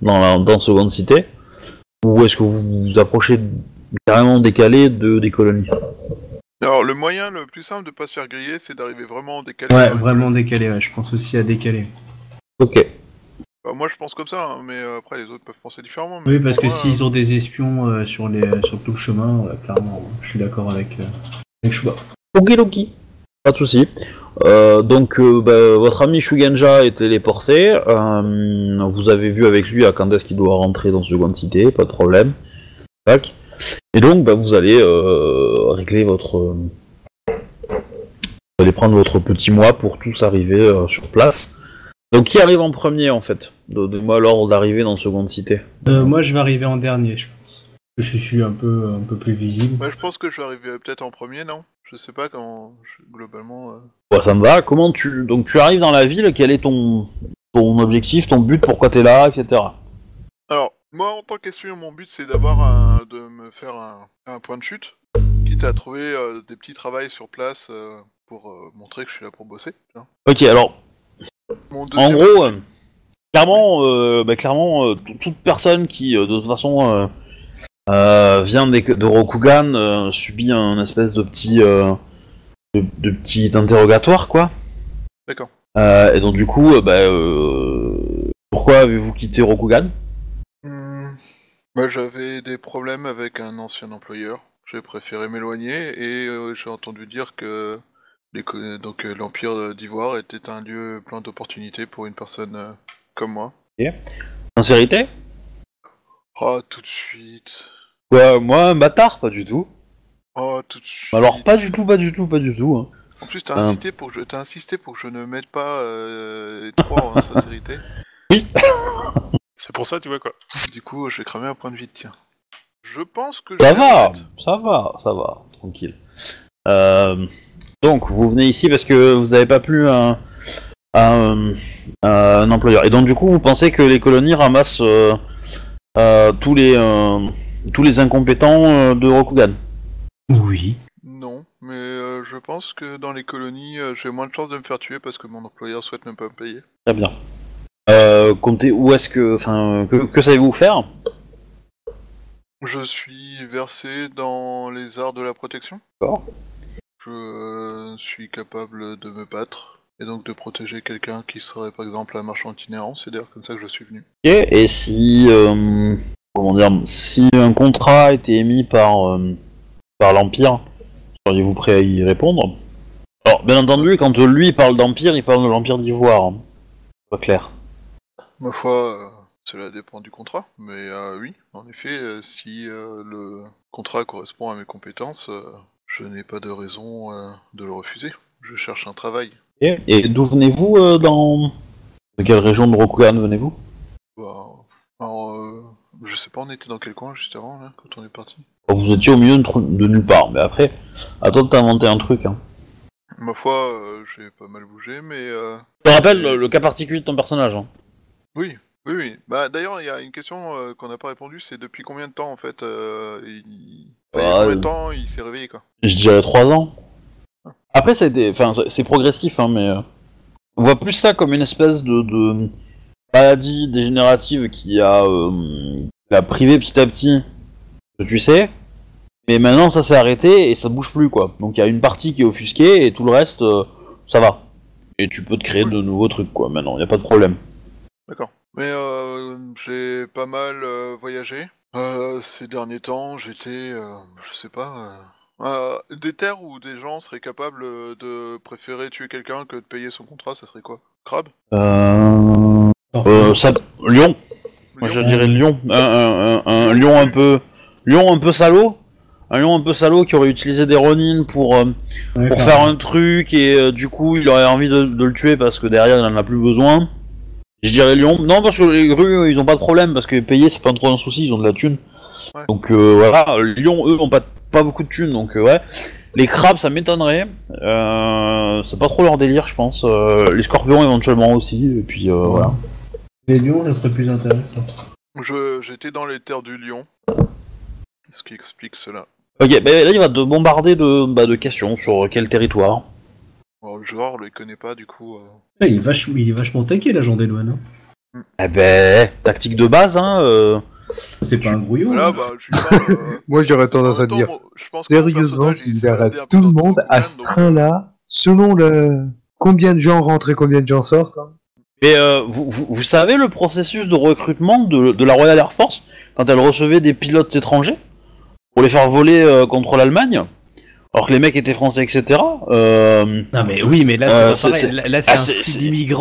dans la dans Seconde Cité, ou est-ce que vous vous approchez carrément décalé de, des colonies Alors, le moyen le plus simple de pas se faire griller, c'est d'arriver vraiment en décalé. Ouais, vraiment décalé, ouais. Je pense aussi à décaler. Ok. Bah, moi, je pense comme ça, hein, mais euh, après, les autres peuvent penser différemment. mais Oui, parce que moi, s'ils ont des espions euh, sur, les, sur tout le chemin, euh, clairement, je suis d'accord avec, euh, avec Shuba. Okidoki. Pas de souci. Euh, donc, euh, bah, votre ami Shugenja est téléporté. Euh, vous avez vu avec lui à quand est-ce qu'il doit rentrer dans Seconde Cité, pas de problème. Tac. Et donc, bah, vous allez euh, régler votre. Vous allez prendre votre petit mois pour tous arriver euh, sur place. Donc, qui arrive en premier en fait Donnez-moi l'ordre d'arrivée dans Seconde Cité. Euh, moi, je vais arriver en dernier, je pense. Je suis un peu, un peu plus visible. Bah, je pense que je vais arriver peut-être en premier, non? Je sais pas comment. je- Globalement. euh, ça me va. Comment tu. Donc, tu arrives dans la ville, quel est ton, ton objectif, ton but, pourquoi t'es là, etc. Alors, moi, en tant qu'espion, mon but, c'est d'avoir un... de me faire un... un point de chute, quitte à trouver euh, des petits travails sur place euh, pour euh, montrer que je suis là pour bosser. Ok, alors Mon En deuxième- gros, euh, clairement, euh, bah, clairement, euh, t- toute personne qui, euh, de toute façon, euh, vient des- de Rokugan euh, subit un espèce de petit, euh, de, de petit interrogatoire, quoi. D'accord. Euh, et donc du coup, euh, bah, euh, pourquoi avez-vous quitté Rokugan? Hmm. Bah, j'avais des problèmes avec un ancien employeur. J'ai préféré m'éloigner et euh, j'ai entendu dire que les co- donc euh, l'Empire d'Ivoire était un lieu plein d'opportunités pour une personne euh, comme moi. Sincérité? Oh, tout de suite. Quoi, moi, un bâtard Pas du tout. Oh, tout de suite. Alors, pas du tout, pas du tout, pas du tout. hein. En plus, t'as insisté pour que je, t'as insisté pour que je ne mette pas euh, les trois en sincérité. C'est pour ça, tu vois quoi. Du coup, je vais cramer un point de vide, tiens. Je pense que Ça je vais va, mettre. ça va, ça va, tranquille. Euh, donc, vous venez ici parce que vous n'avez pas plu un, un, un employeur. Et donc, du coup, vous pensez que les colonies ramassent euh, euh, tous, les, euh, tous les incompétents euh, de Rokugan Oui. Non, mais euh, je pense que dans les colonies, euh, j'ai moins de chances de me faire tuer parce que mon employeur souhaite même pas me payer. Très bien. Euh, comptez où est-ce que. Enfin, que, que savez-vous faire? Je suis versé dans les arts de la protection. D'accord. Je suis capable de me battre et donc de protéger quelqu'un qui serait par exemple un marchand itinérant. C'est d'ailleurs comme ça que je suis venu. Ok, Et si. Comment dire Si un contrat a été émis par, euh, par l'Empire, seriez-vous prêt à y répondre? Alors, bien entendu, quand lui parle d'Empire, il parle de l'Empire d'Ivoire. hein. Pas clair. Ma foi, euh, cela dépend du contrat, mais euh, oui, en effet, euh, si euh, le contrat correspond à mes compétences, euh, je n'ai pas de raison euh, de le refuser. Je cherche un travail. Et, et d'où venez-vous euh, dans. De quelle région de Rokugan venez-vous? Bah, alors, euh, je sais pas, on était dans quel coin juste avant, là, quand on est parti Vous étiez au milieu de, tru- de nulle part, mais après, à toi de t'inventer un truc. Hein. Ma foi, euh, j'ai pas mal bougé, mais... Euh... Je te rappelle le, le cas particulier de ton personnage. Hein. Oui, oui, oui. Bah, d'ailleurs, il y a une question euh, qu'on n'a pas répondu, c'est depuis combien de temps, en fait, euh, il... enfin, il y a Ah, combien de euh. temps il s'est réveillé, quoi? Je dirais 3 ans. Après, c'est des- enfin, c'est- c'est progressif, hein, mais euh, on voit plus ça comme une espèce de, de maladie dégénérative qui a, euh, qui a privé petit à petit, tu sais. Mais maintenant, ça s'est arrêté et ça bouge plus, quoi. Donc il y a une partie qui est offusquée et tout le reste, euh, ça va. Et tu peux te créer de nouveaux trucs, quoi. Maintenant, il y a pas de problème. D'accord. Mais euh, j'ai pas mal euh, voyagé. Ces derniers temps, j'étais, je sais pas, des terres où des gens seraient capables de préférer tuer quelqu'un que de payer son contrat, ça serait quoi? Crabe Euh, euh, ça, Lyon. Moi, je Lion dirais Lyon. Un, un, un, un lion un peu, lion un peu salaud. Un lion un peu salaud qui aurait utilisé des Ronin pour, euh, Ouais, pour faire un truc et euh, du coup il aurait envie de, de le tuer parce que derrière il en a plus besoin. Je dirais Lyon. Non parce que les grues ils ont pas de problème parce que payer c'est pas trop un souci, ils ont de la thune. Ouais. Donc euh, voilà, Lyon eux ont pas, pas beaucoup de thunes donc euh, ouais. Les crabes ça m'étonnerait. Euh, c'est pas trop leur délire je pense. Euh, les scorpions éventuellement aussi et puis euh, voilà. Les lions, ça serait plus intéressant. Je, j'étais dans les terres du lion. Ce qui explique cela. Ok, bah là il va te bombarder de, bah, de questions sur quel territoire. Bon, le joueur le connaît pas, du coup. euh, Ouais, il, est vach- il est vachement taqué, l'agent des douanes. Hein. Eh ben, tactique de base, hein. euh, C'est pas un grouillon. Voilà, hein. bah, je parle. euh, Moi, j'aurais tendance en à dire temps, je pense que mon sérieusement, personnage, s'il arrête tout le monde à ce donc, train-là, selon le combien de gens rentrent et combien de gens sortent. hein. Et euh, vous, vous, vous savez le processus de recrutement de, de la Royal Air Force quand elle recevait des pilotes étrangers pour les faire voler euh, contre l'Allemagne? Alors que les mecs étaient français, etc. Euh, Non mais oui, mais là Euh, c'est c'est- pareil. Là, là, c'est ah,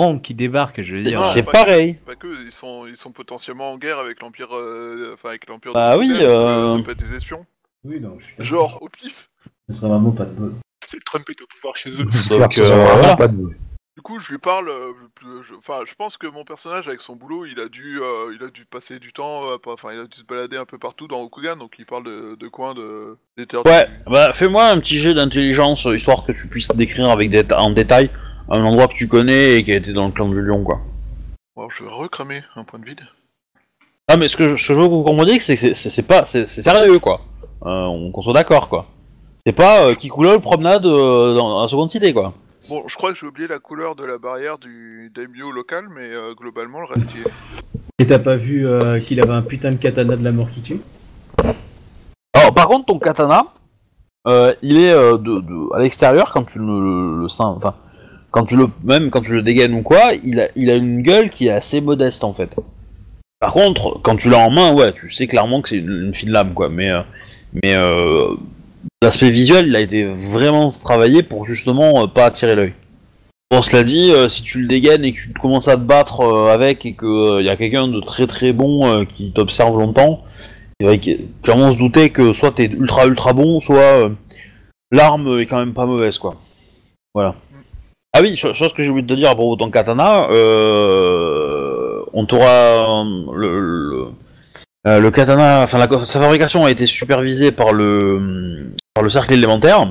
un qui débarquent, je veux dire. Ah, c'est pareil. Pas que, ils sont, ils sont potentiellement en guerre avec l'Empire. euh, Enfin, avec l'Empire Bah de oui, euh, Ça peut être des espions. Oui, non, je. Genre, au pif. Ce serait vraiment pas de bol. C'est Trump est au pouvoir chez eux. Donc, euh, voilà. pas de- Du coup, je lui parle. euh, je- Enfin, je pense que mon personnage, avec son boulot, il a dû, euh, il a dû passer du temps. euh, pas- Enfin, il a dû se balader un peu partout dans Okugan, donc il parle de, de coins de des terres. Ouais, bah fais-moi un petit jet d'intelligence euh, histoire que tu puisses décrire avec en détail un endroit que tu connais et qui a été dans le clan du lion, quoi. Alors, je vais recramer un point de vide. Ah mais ce que je, ce que je veux que vous compreniez, c'est que c'est- c'est c'est pas, c'est c'est sérieux, quoi. Euh, on- qu'on soit d'accord, quoi. C'est pas euh, coule promenade euh, dans la seconde cité, quoi. Bon, je crois que j'ai oublié la couleur de la barrière du daimyo local, mais euh, globalement, le reste y est. Et t'as pas vu euh, qu'il avait un putain de katana de la mort qui tue? Alors, par contre, ton katana, euh, il est euh, de, de- à l'extérieur quand tu le, le sens, enfin, quand tu le, même quand tu le dégaines ou quoi, il a, il a une gueule qui est assez modeste en fait. Par contre, quand tu l'as en main, ouais, tu sais clairement que c'est une, une fine lame, quoi. Mais, euh, mais euh, l'aspect visuel, il a été vraiment travaillé pour justement euh, pas attirer l'œil. Bon, cela dit, euh, si tu le dégaines et que tu commences à te battre euh, avec et qu'il y a quelqu'un de très très bon qui t'observe longtemps, vrai que clairement se douter que soit t'es ultra ultra bon, soit l'arme est quand même pas mauvaise quoi. Voilà. Ah oui, cho- chose que j'ai oublié de te dire à propos de ton katana, on t'aura euh, le katana, enfin la- sa fabrication a été supervisée par le par le cercle élémentaire,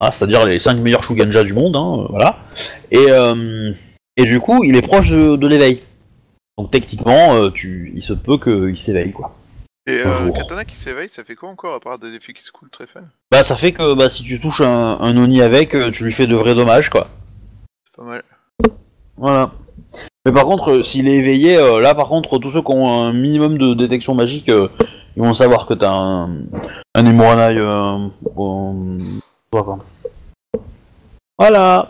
hein, c'est-à-dire les 5 meilleurs Shuganja du monde, hein, voilà. Et euh, et du coup, il est proche de, de l'éveil. Donc techniquement, euh, tu, il se peut qu'il s'éveille quoi. Et euh, katana qui s'éveille, ça fait quoi encore à part des effets qui se coulent très fun Bah ça fait que bah, si tu touches un, un Oni avec, euh, tu lui fais de vrais dommages quoi. C'est pas mal. Voilà. Mais par contre, euh, s'il est éveillé, euh, là par contre, tous ceux qui ont un minimum de détection magique, euh, ils vont savoir que t'as un, un euh. Voilà.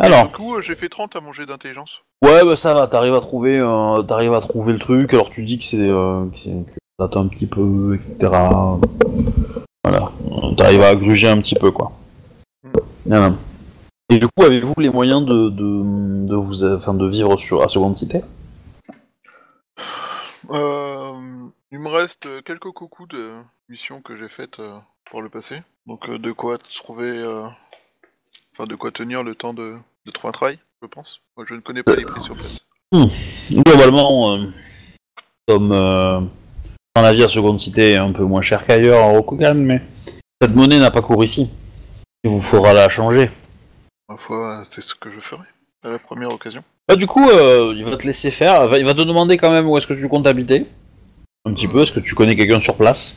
Alors. du coup, j'ai fait 30 à mon jet d'intelligence. Ouais, bah ça va, t'arrives à trouver, t'arrives à trouver le truc. Alors tu dis que c'est, euh, que date un petit peu, etc. Voilà, t'arrives à gruger un petit peu, quoi. Voilà. Et du coup, avez-vous les moyens de, de, de vous, enfin, de vivre sur à seconde cité? Euh, il me reste quelques coucous de missions que j'ai faites euh, pour le passé. Donc euh, de quoi trouver... euh, Enfin, de quoi tenir le temps de, de trouver un travail, je pense. Moi, je ne connais pas les prix sur place. Globalement, euh, Comme euh, un navire seconde cité est un peu moins cher qu'ailleurs en Rokugan, mais cette monnaie n'a pas cours ici. Il vous faudra la changer. Ma foi, c'est ce que je ferai à la première occasion. Bah, du coup, euh, il va te laisser faire. Il va te demander quand même où est-ce que tu comptes habiter. Un petit peu. Est-ce que tu connais quelqu'un sur place?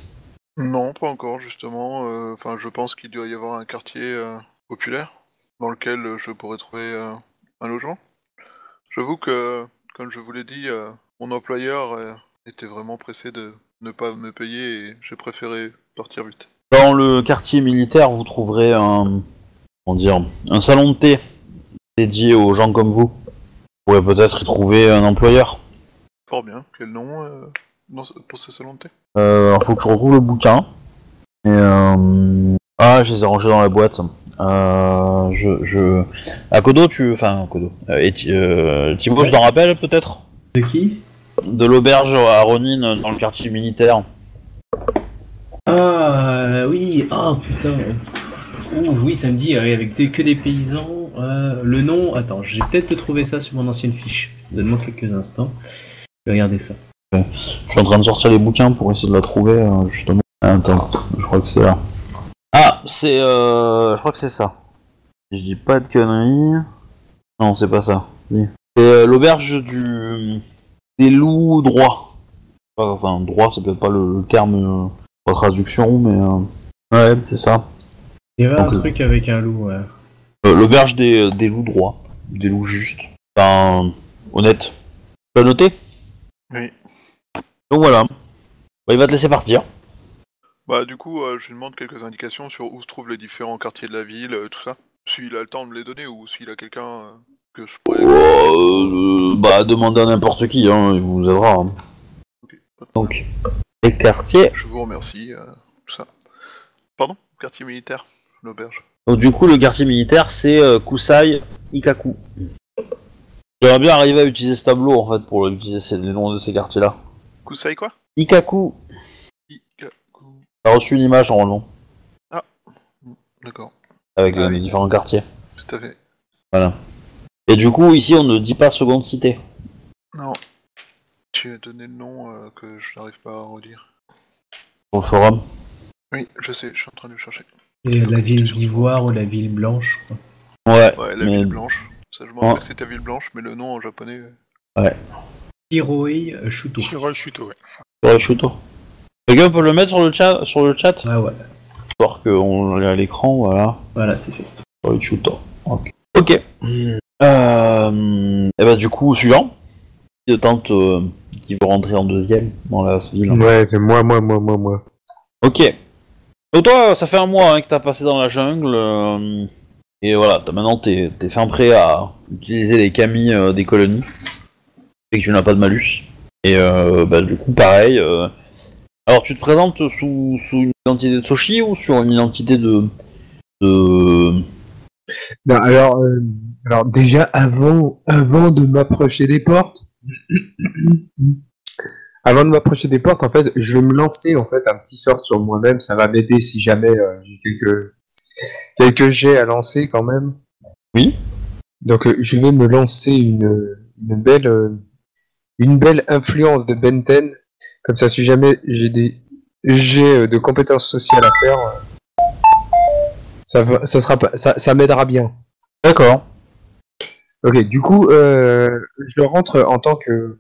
Non, pas encore, justement. Euh, Enfin, je pense qu'il doit y avoir un quartier euh, populaire dans lequel euh, je pourrais trouver euh, un logement. J'avoue que, comme je vous l'ai dit, euh, mon employeur euh, était vraiment pressé de ne pas me payer et j'ai préféré partir vite. Dans le quartier militaire, vous trouverez un, comment dire, un salon de thé dédié aux gens comme vous. Vous pourrez peut-être y trouver un employeur. Fort bien. Quel nom euh, dans ce- pour ce salon de thé? Euh, alors, faut que je retrouve le bouquin. Et, euh... Ah, je les ai rangés dans la boîte. Euh, je, je... À Kodo, tu... Enfin, Kodo. Euh, et Thi- euh, Thibaut, tu t'en rappelles peut-être? De qui? De l'auberge à Ronin dans le quartier militaire. Ah oui, ah putain. Oui, ça me dit, euh, avec des- que des paysans. euh, le nom, attends, j'ai peut-être trouvé ça sur mon ancienne fiche. Donne-moi quelques instants. Je vais regarder ça. Je suis en train de sortir les bouquins pour essayer de la trouver, euh, justement. Attends, je crois que c'est là. Ah, c'est... Je crois que c'est ça. Je dis pas de conneries... Non, c'est pas ça. C'est l'auberge du... des loups droits. Enfin, droit, c'est peut-être pas le, terme la traduction, mais... Ouais, c'est ça. Il y avait un Ok. truc avec un loup, ouais. Euh, l'auberge des, des loups droits. Des loups justes. Enfin, honnête. Tu as noté? Oui. Donc voilà. Bah, il va te laisser partir. Bah du coup, euh, je lui demande quelques indications sur où se trouvent les différents quartiers de la ville, euh, tout ça. S'il a le temps de me les donner ou s'il a quelqu'un euh, que je pourrais... Euh, bah, demandez à n'importe qui, hein, il vous aidera. hein. Ok, Donc, les quartiers. Je vous remercie, euh, tout ça. Pardon? Quartier militaire, l'auberge. Donc, du coup, le quartier militaire, c'est euh, Kusai Ikaku. J'aimerais bien arriver à utiliser ce tableau, en fait, pour utiliser ces- les noms de ces quartiers-là. Kusai quoi? Ikaku, Ikaku. t'as reçu une image, normalement, D'accord, avec Ah les oui. différents quartiers. tout à fait. Voilà. Et du coup, ici, on ne dit pas seconde cité. Non. Tu as donné le nom euh, que je n'arrive pas à redire. Le forum. Oui, je sais, je suis en train de le chercher. Et la ville d'Ivoire ou la ville blanche, crois. Ouais, Ouais, la mais- ville blanche. Ça, je me Ouais. rappelle que c'était ville blanche, mais le nom en japonais... euh, Hiroi Shuto. Shiroi Shuto, ouais. Ouais, Shuto. Quelqu'un peut le mettre sur le chat, sur le chat? Ah ouais, Histoire qu'on l'ait à l'écran, voilà. voilà, c'est fait. Ouais, Shuto. Ok. Ok. Euh, et bah du coup, suivant. Tente euh, qui veut rentrer en deuxième dans la ville. Ouais, c'est moi, moi, moi, moi, moi. Ok. Donc toi, ça fait un mois hein, que t'as passé dans la jungle. euh, et voilà, maintenant t'es fin prêt à utiliser les camis euh, des colonies. Et que tu n'as pas de malus. Et euh, bah du coup, pareil. euh, Alors tu te présentes sous, une identité de Soshi ou sur une identité de... Non, alors, euh, alors déjà avant, avant de m'approcher des portes, avant de m'approcher des portes, en fait, je vais me lancer en fait un petit sort sur moi-même. Ça va m'aider si jamais euh, j'ai quelques quelques jets à lancer quand même. Oui. Donc euh, je vais me lancer une, une belle euh, une belle influence de Benten. Comme ça, si jamais j'ai des jets euh, de compétences sociales à faire, euh, ça va, ça sera pas, ça, ça m'aidera bien. D'accord. Ok, du coup, euh, je rentre en tant que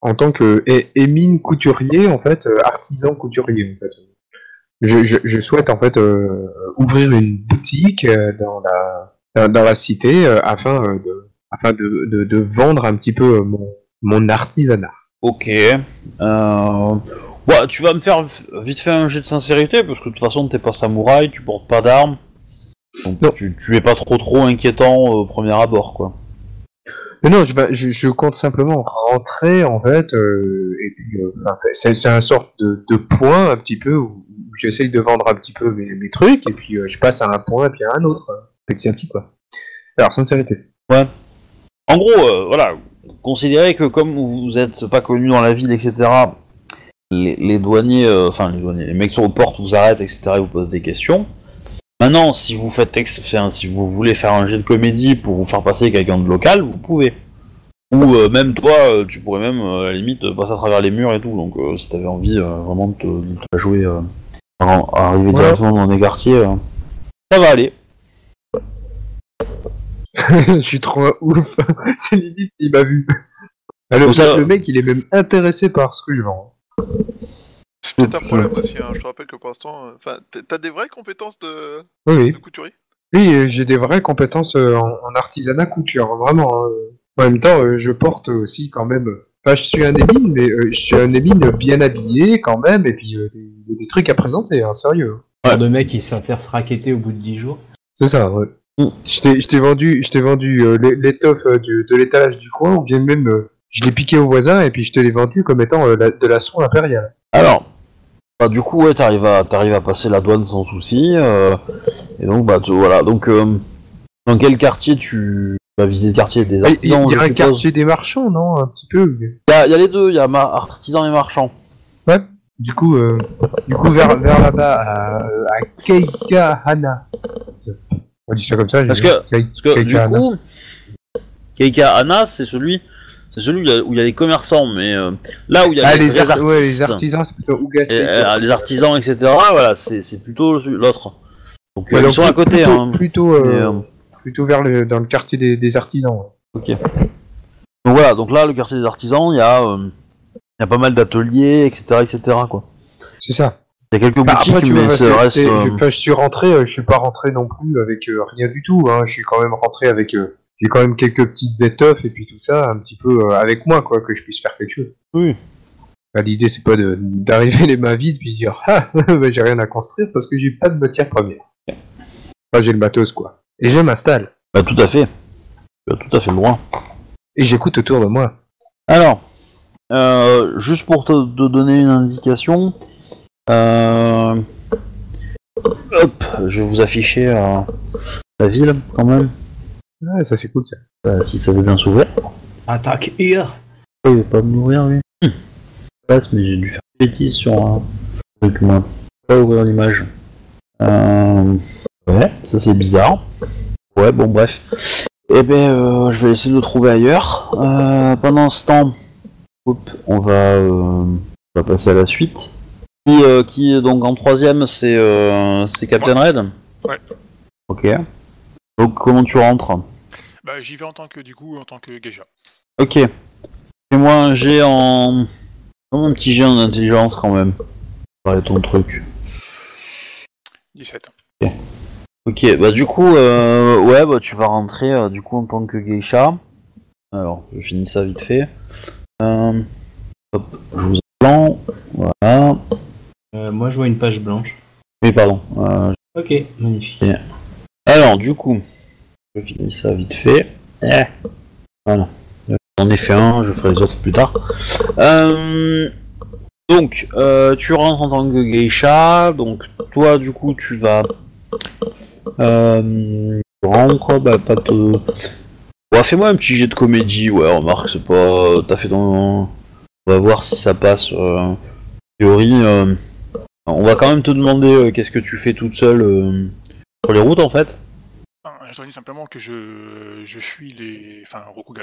en tant que émine couturier, en fait, euh, artisan couturier, en fait. Je, je, je souhaite en fait euh, ouvrir une boutique euh, dans la dans, dans la cité afin de afin de, de, de vendre un petit peu mon mon artisanat. Ok. Euh... Ouais, tu vas me faire vite fait un jet de sincérité, parce que de toute façon, t'es pas samouraï, tu portes pas d'armes. Donc tu, tu es pas trop trop inquiétant au premier abord, quoi. Mais non, je, vais- je, je compte simplement rentrer en fait, euh, et puis euh, c'est un sorte de, de point un petit peu où, j'essaye de vendre un petit peu mes, trucs, et puis euh, je passe à un point et puis à un autre, petit à petit quoi. Alors sincérité. En gros, voilà, considérez que comme vous êtes pas connu dans la ville, etc., les, les douaniers, enfin les douaniers, les mecs sur aux portes vous arrêtent, etc., et vous posent des questions. Maintenant, si vous faites ex- enfin, si vous voulez faire un jet de comédie pour vous faire passer quelqu'un de local, vous pouvez. Ou euh, même toi, euh, tu pourrais même euh, à la limite passer à travers les murs et tout. Donc si t'avais envie vraiment de te, de te la jouer, à- arriver directement dans des quartiers, ça va aller. je suis trop un ouf. c'est limite, il m'a vu. Ou ça- le mec, il est même intéressé par ce que je vends. C'est peut-être un problème aussi, hein. je te rappelle que pour l'instant, euh, enfin, t'as- des vraies compétences de, Oui, oui. de couturier? Oui, euh, j'ai des vraies compétences euh, en, en artisanat couture, vraiment. hein. En même temps, je porte aussi quand même. Enfin, je suis un émine, mais euh, je suis un émine bien habillé quand même, et puis euh, des, des trucs à présenter, hein, sérieux. Genre de mec qui se va faire se raqueter au bout de 10 jours. C'est ça, ouais. Mm. Je t'ai- vendu, vendu euh, l'é- l'étoffe euh, de l'étalage du coin, ou bien même euh, je l'ai piqué au voisin, et puis je te l'ai vendu comme étant euh, la- de la soie impériale. Alors, bah, du coup, ouais, t'arrives à, t'arrives à passer la douane sans souci. euh, et donc, bah, tu- voilà. Donc, euh, dans quel quartier tu vas visiter le quartier des Il y, artisans a un suppose quartier des marchands, non Un petit peu. Il y a, il y a les deux, il y a ma artisans et marchands. Du coup, euh, du coup vers, vers là-bas, à, à Keikahana. On dit ça comme ça. Parce que- Kei- Parce que du Keikahana. coup, Keika Hana, c'est celui, c'est celui où il y a- où il y a les commerçants, mais euh, là où il y a Ah, les, les, ouais, artisans, c'est plutôt Ougassé. et, euh, les artisans, etc. Voilà, c'est c'est plutôt l'autre. Donc euh, Ouais, ils sont à côté. Plutôt, hein. plutôt, euh, Mais, euh, plutôt vers le, dans le quartier des, des artisans. Ok. Donc voilà, donc là, le quartier des artisans, il y a, euh, il y a pas mal d'ateliers, etc., etc. Quoi. C'est ça. Il y a quelques Bah, boutiques, après, tu mais vois, ça reste. euh, je, quand je suis rentré, je suis pas rentré non plus avec euh, rien du tout. Hein. Je suis quand même rentré avec. euh, j'ai quand même quelques petites étoffes et puis tout ça, un petit peu euh, avec moi, quoi, que je puisse faire quelque chose. Oui. Bah, L'idée, c'est pas de- d'arriver les mains vides puis dire ah, bah, j'ai rien à construire parce que j'ai pas de matière première. Moi, j'ai le matos, quoi. Et je m'installe. Bah, tout à fait. As tout à fait le droit. Et j'écoute autour de moi. Alors, euh, juste pour te, te donner une indication, euh, hop, je vais vous afficher euh, la ville quand même, Ouais, ça, c'est cool, ça. euh, si ça veut bien s'ouvrir. Attaque here Oh, il va pas m'ouvrir lui. Hum. Passe, mais j'ai dû faire une bêtise sur un document. Pas ouvrir l'image. Euh... Ouais, ça c'est bizarre. Ouais, bon bref. Eh ben, euh, je vais essayer de le trouver ailleurs. Euh, pendant ce temps, hop, on va, euh, on va passer à la suite. Qui, euh, qui est donc en troisième, c'est euh, c'est Captain Red? Ouais. Ok. Donc comment tu rentres? Bah, j'y vais en tant que, du coup, en tant que geisha. Ok. Fais-moi un jet en. Fais-moi un petit jet en intelligence quand même. Parler ton truc. 17. Ok, bah du coup, euh, ouais, bah tu vas rentrer euh, du coup en tant que geisha. Alors, je finis ça vite fait. Euh, hop, je vous plan. Voilà. Euh, Moi je vois une page blanche. Oui, pardon. Euh, Ok, magnifique. alors, du coup, je finis ça vite fait. Eh. Voilà. J'en ai fait un, je ferai les autres plus tard. Euh, donc, euh, tu rentres en tant que geisha. Donc, toi, du coup, tu vas. Euh, tu rentres, bah, pas te. Ouais, fais-moi un petit jet de comédie. Ouais, remarque, c'est pas. T'as fait ton. On va voir si ça passe. En théorie, euh, on va quand même te demander qu'est-ce que tu fais toute seule sur les routes en fait. Je dire simplement que je, je fuis les. Enfin, Rokugan.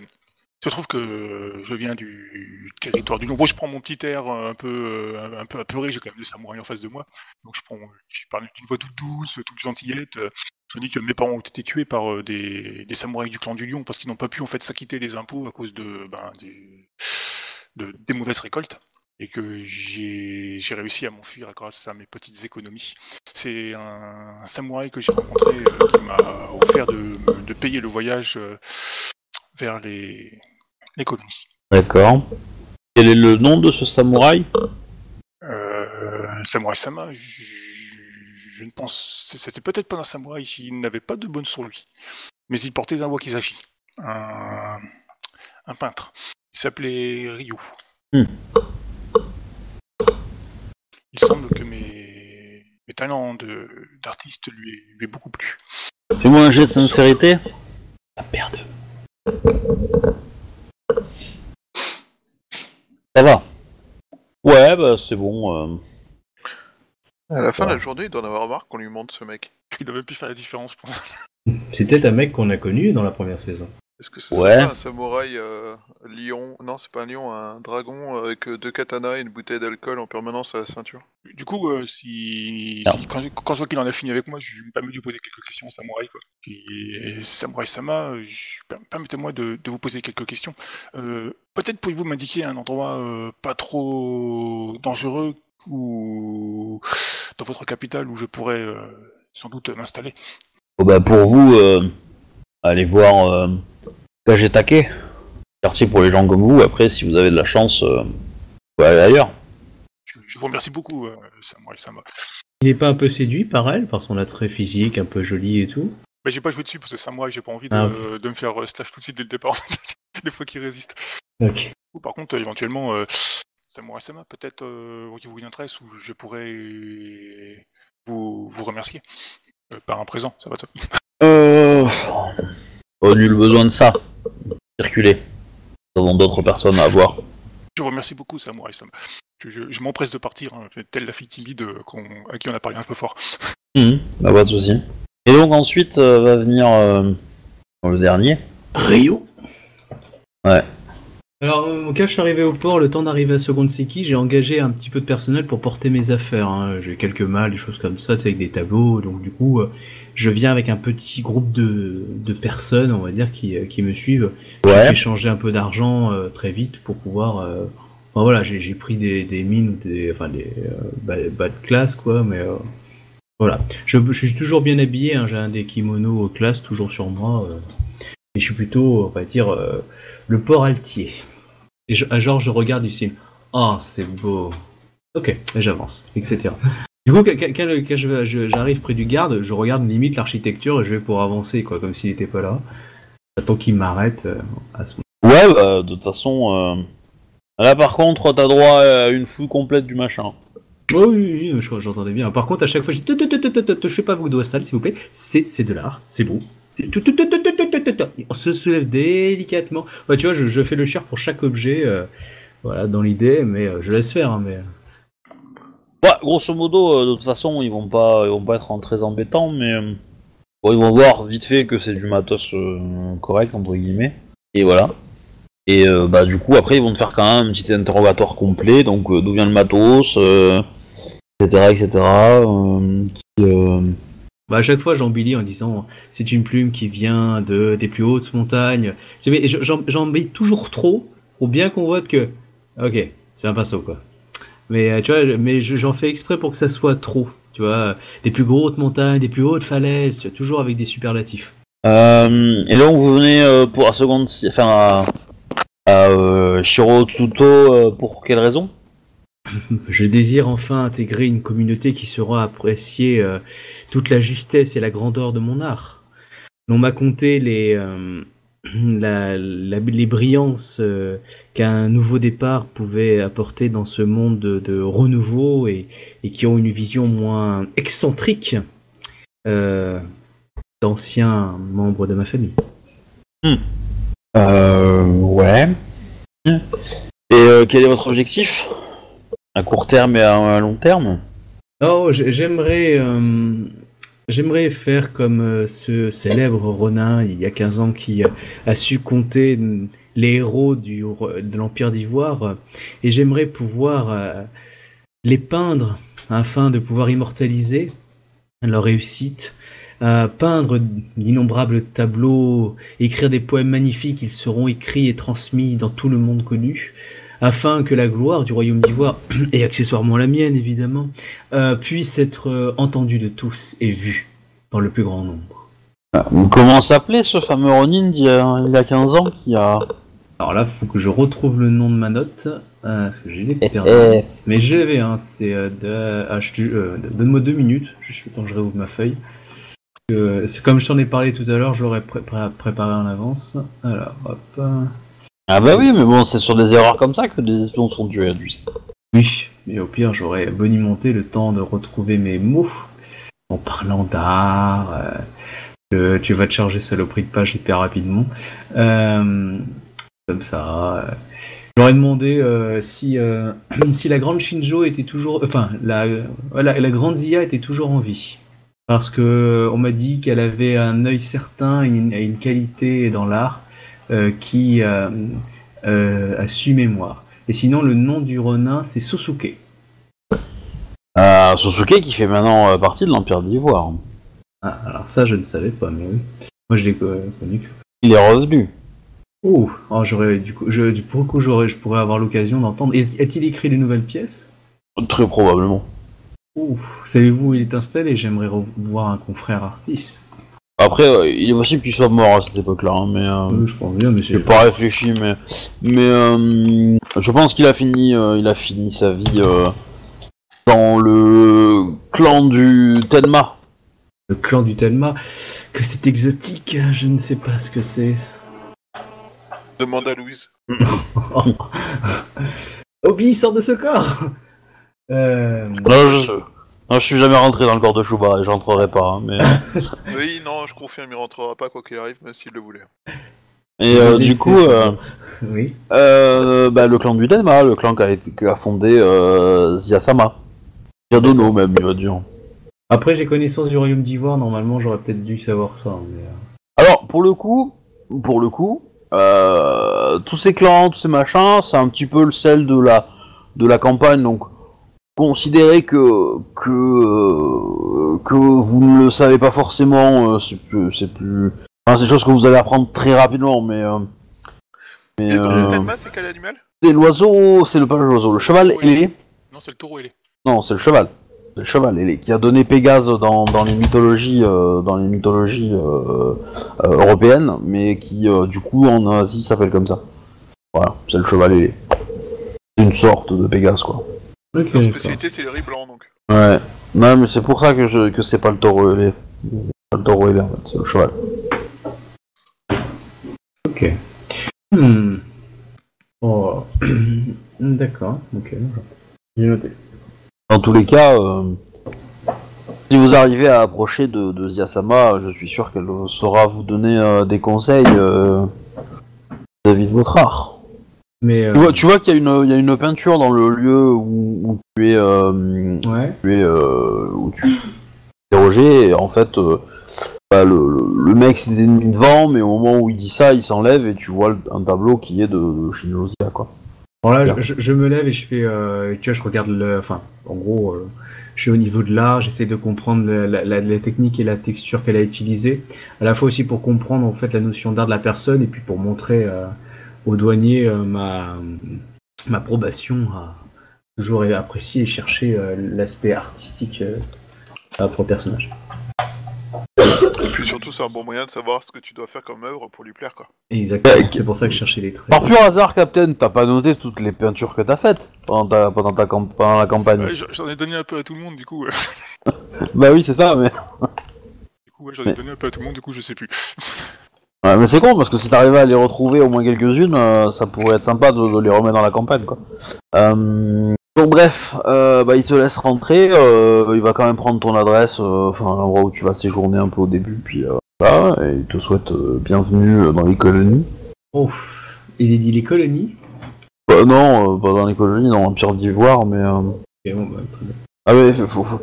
Il se trouve que je viens du territoire du. Bon, je prends mon petit air un peu, euh, un peu apeuré, j'ai quand même des samouraïs en face de moi. Donc je prends, je parle d'une voix toute douce, toute gentillette. euh, Je dis que mes parents ont été tués par euh, des, des samouraïs du clan du Lion parce qu'ils n'ont pas pu en fait s'acquitter des impôts à cause de, ben, des, de- des mauvaises récoltes. Et que j'ai réussi à m'enfuir grâce à mes petites économies. C'est un, un samouraï que j'ai rencontré euh, qui m'a offert de, de payer le voyage euh, vers les, les colonies. D'accord. Quel est le nom de ce samouraï? Euh, samouraï Sama, je, je ne pense. C'était peut-être pas un samouraï, il n'avait pas de bonne sur lui. Mais il portait un wakizashi, un, un peintre. Il s'appelait Ryu. Hmm. Il semble que mes, mes talents de- d'artiste lui, aient- lui aient beaucoup plu. Fais-moi un jet de sincérité. La merde. Ça va. Ouais, bah c'est bon. euh. À la fin de la journée, il doit en avoir marre qu'on lui montre ce mec. Il doit même plus faire la différence, je pense. C'est peut-être un mec qu'on a connu dans la première saison. Est-ce que ce Ouais. serait pas un samouraï euh, lion Non, c'est pas un lion, un dragon avec euh, deux katanas et une bouteille d'alcool en permanence à la ceinture? Du coup, euh, si, quand, je, quand je vois qu'il en a fini avec moi, je me permets de lui poser quelques questions au samouraï. Quoi. Et samouraï Sama, euh, je- permettez-moi de, de vous poser quelques questions. Euh, Peut-être pourriez-vous m'indiquer un endroit euh, pas trop dangereux ou dans votre capitale où je pourrais euh, sans doute m'installer? Bon, bah, pour vous, euh, allez voir euh, Kagetake, quartier pour les gens comme vous. Après, si vous avez de la chance, euh, vous pouvez aller ailleurs. Je, je vous remercie beaucoup, euh, samouraï Sama. Il n'est pas un peu séduit par elle, par son attrait physique, un peu joli et tout j'ai pas joué dessus parce que samouraï, j'ai pas envie de, Ah, de me faire euh, slash tout de suite dès le départ. Des fois qu'il résiste. Ou par contre, euh, éventuellement, euh, Samurai Sama, peut-être euh, qui vous intéresse, ou je pourrais vous, vous remercier euh, par un présent, ça va top. Euh... Pas nul besoin de ça. Circuler. Nous avons d'autres personnes à voir. Je vous remercie beaucoup, Samurai Sama. Je, je- je m'empresse de partir, hein, telle la fille timide qu'on- à qui on a parlé un peu fort. Mhm, bah, pas de souci. Et donc ensuite euh, va venir euh, le dernier. Rio Ouais. Alors, euh, quand je suis arrivé au port, le temps d'arriver à Second Seki, j'ai engagé un petit peu de personnel pour porter mes affaires. hein. J'ai quelques malles, des choses comme ça, tu sais, avec des tableaux. Donc, du coup, euh, je viens avec un petit groupe de, de personnes, on va dire, qui, euh, qui me suivent. Ouais. J'ai changé un peu d'argent euh, très vite pour pouvoir. euh, Enfin, voilà, j'ai pris des, des mines, des, enfin des euh, bas, de classe, quoi, mais voilà. Je, je suis toujours bien habillé, hein, j'ai un des kimonos classe toujours sur moi. et je suis plutôt, on va dire, le port altier. Et je, ah, genre, je regarde ici. Oh, c'est beau. Ok, j'avance, etc. Du coup, quand, quand, j'arrive près du garde, je regarde limite l'architecture et je vais pour avancer, quoi, comme s'il n'était pas là. J'attends qu'il m'arrête euh, à ce moment. Ouais, bah, de toute façon. Euh, là, par contre, t'as droit à une fouille complète du machin. Oh, oui, oui, j'entendais bien. Par contre, à chaque fois, je dis Je sais pas vous doigt sale, s'il vous plaît. C'est de l'art, c'est beau. On se soulève délicatement. Ouais, tu vois, je, je, fais le cher pour chaque objet, euh, voilà, dans l'idée, mais je laisse faire. Hein, mais... Ouais, grosso modo, euh, de toute façon, ils vont pas, ils vont pas être en très embêtants, mais euh, ils vont voir vite fait que c'est du matos euh, correct entre guillemets. Et voilà. Et bah du coup, après, ils vont te faire quand même un petit interrogatoire complet. Donc, d'où vient le matos, etc., etc. Bah, à chaque fois, j'embellis en disant c'est une plume qui vient de des plus hautes montagnes. J'embellis toujours trop pour bien qu'on voit que ok, c'est un pinceau quoi. Mais euh, tu vois, mais je- j'en fais exprès pour que ça soit trop. Tu vois, des plus hautes montagnes, des plus hautes falaises, tu vois, toujours avec des superlatifs. Euh, et donc vous venez euh, pour la seconde, enfin à, à euh, Shirotsuto euh, pour quelle raison? Je désire enfin intégrer une communauté qui saura apprécier toute la justesse et la grandeur de mon art. On m'a conté les, la- la- les brillances euh, qu'un nouveau départ pouvait apporter dans ce monde de, de renouveau et, et qui ont une vision moins excentrique euh, d'anciens membres de ma famille. Euh, ouais. Et euh, quel est votre objectif? À court terme et à, à long terme? Oh, j'ai- j'aimerais, j'aimerais faire comme euh, ce célèbre Ronin il y a 15 ans qui euh, a su compter les héros du, de l'Empire d'Ivoire euh, et j'aimerais pouvoir les peindre afin de pouvoir immortaliser leur réussite, peindre d'innombrables tableaux, écrire des poèmes magnifiques, ils seront écrits et transmis dans tout le monde connu, afin que la gloire du royaume d'Ivoire, et accessoirement la mienne évidemment, euh, puisse être euh, entendue de tous et vue dans le plus grand nombre. Comment s'appelait ce fameux Ronin d'il y, a- il y a 15 ans qui a... Alors là, faut que je retrouve le nom de ma note, euh, parce que j'ai Eh, perdu. eh, Mais je l'avais, hein, c'est euh, de... ah, euh, Donne-moi deux minutes, juste le temps que je réouvre ma feuille. Euh, c'est comme je t'en ai parlé tout à l'heure, j'aurais pré- pré- préparé en avance. Alors, hop. Ah bah oui, mais bon, c'est sur des erreurs comme ça que des espions sont tués, tu. Oui, mais au pire, j'aurais bonimenté le temps de retrouver mes mots en parlant d'art. euh, tu vas te charger saloperie de page hyper rapidement. Euh, comme ça. euh. J'aurais demandé si, si la grande Shinjo était toujours. Enfin, la, la grande Zia était toujours en vie. Parce que on m'a dit qu'elle avait un œil certain et une qualité dans l'art. Euh, qui euh, euh, a su mémoire. Et sinon, le nom du Ronin, c'est Sosuke. Euh, Sosuke qui fait maintenant partie de l'Empire d'Ivoire. Ah, alors ça, je ne savais pas, mais oui. Moi, je l'ai co- connu. Il est revenu. Oh, oh, j'aurais du coup, je, du pour le coup, j'aurais, je pourrais avoir l'occasion d'entendre. A-t-il écrit de nouvelles pièces? Très probablement. Ouh, savez-vous où il est installé? J'aimerais revoir un confrère artiste. Après, euh, il est possible qu'il soit mort à cette époque-là, hein, mais euh, Euh, je pense bien, mais j'ai c'est pas réfléchi, mais mais euh, je pense qu'il a fini, euh, il a fini sa vie euh, dans le clan du Tenma. le clan du Telma. Que c'est exotique, je ne sais pas ce que c'est. Demande à Louise. Obi, sort de ce corps euh... Non, je, non, je suis jamais rentré dans le corps de Shuba et j'entrerai pas. hein, mais Oui, non, je confirme, il rentrera pas quoi qu'il arrive, même s'il le voulait. et euh, du coup, euh, Oui. euh, bah, le clan du Tenma, le clan qui a, été, qui a fondé euh, Ziasama, Yadono même, il va dire. Après, j'ai connaissance du royaume d'Ivoire, normalement, j'aurais peut-être dû savoir ça. Mais... euh, Alors, pour le coup, pour le coup, euh, tous ces clans, tous ces machins, c'est un petit peu le sel de la, de la campagne, donc considérez que que que vous ne le savez pas forcément, euh, c'est plus, c'est plus, enfin, c'est des choses que vous allez apprendre très rapidement, mais euh, mais Et donc, euh, le c'est quel animal? c'est l'oiseau, c'est le pas l'oiseau, le cheval Oui. ailé. Non, c'est le taureau ailé. Non, c'est le cheval. C'est le cheval ailé qui a donné Pégase dans, dans les mythologies, euh, dans les mythologies euh, euh, européennes, mais qui du coup en Asie s'appelle comme ça. Voilà, c'est le cheval ailé. C'est une sorte de Pégase quoi. Ok, Leur spécialité, c'est le riz blanc, donc. Ouais. Non, mais c'est pour ça que je que c'est pas le taureau. C'est pas le taureau ailé en fait, c'est le cheval. Ok. Hmm. Oh. D'accord, ok. J'ai noté. Dans tous les cas, euh, si vous arrivez à approcher de, de Ziasama, je suis sûr qu'elle saura vous donner euh, des conseils euh, vis-à-vis de votre art. Mais. euh, Tu vois, tu vois qu'il y, a une- il y a une peinture dans le lieu où, où tu es, euh, Ouais. tu es euh, où tu es interrogé, et en fait, euh, bah, le, le- le mec s'est mis devant, mais au moment où il dit ça, il s'enlève et tu vois un tableau qui est de, de Shinozia, quoi. Là, je, je me lève et je fais, tu vois, je regarde le, enfin, en gros, je suis au niveau de l'art, j'essaie de comprendre la, la- la technique et la texture qu'elle a utilisée, à la fois aussi pour comprendre en fait la notion d'art de la personne et puis pour montrer au douanier euh, ma ma probation à toujours apprécier et chercher euh, l'aspect artistique euh, pour le personnage. Et puis surtout, c'est un bon moyen de savoir ce que tu dois faire comme œuvre pour lui plaire, quoi. Exactement. C'est pour ça que je cherchais les traits. Par pur hasard, Captain, t'as pas noté toutes les peintures que t'as faites pendant, ta, pendant, ta camp- pendant la campagne Ouais, j'en- ai donné un peu à tout le monde, du coup. Bah oui, c'est ça, mais... du coup, ouais, j'en ai Mais- donné un peu à tout le monde, du coup, je sais plus. Ouais, mais c'est con, parce que si t'arrivais à les retrouver au moins quelques-unes, euh, ça pourrait être sympa de, de les remettre dans la campagne, quoi. Euh, donc bref, euh, bah, il te laisse rentrer, il va quand même prendre ton adresse, enfin l'endroit où tu vas séjourner un peu au début, puis euh, voilà, et il te souhaite bienvenue dans les colonies. Oh, il est dit les colonies? Non, pas dans les colonies, dans l'Empire d'Ivoire, mais... bon, bah. Ah faut, faut-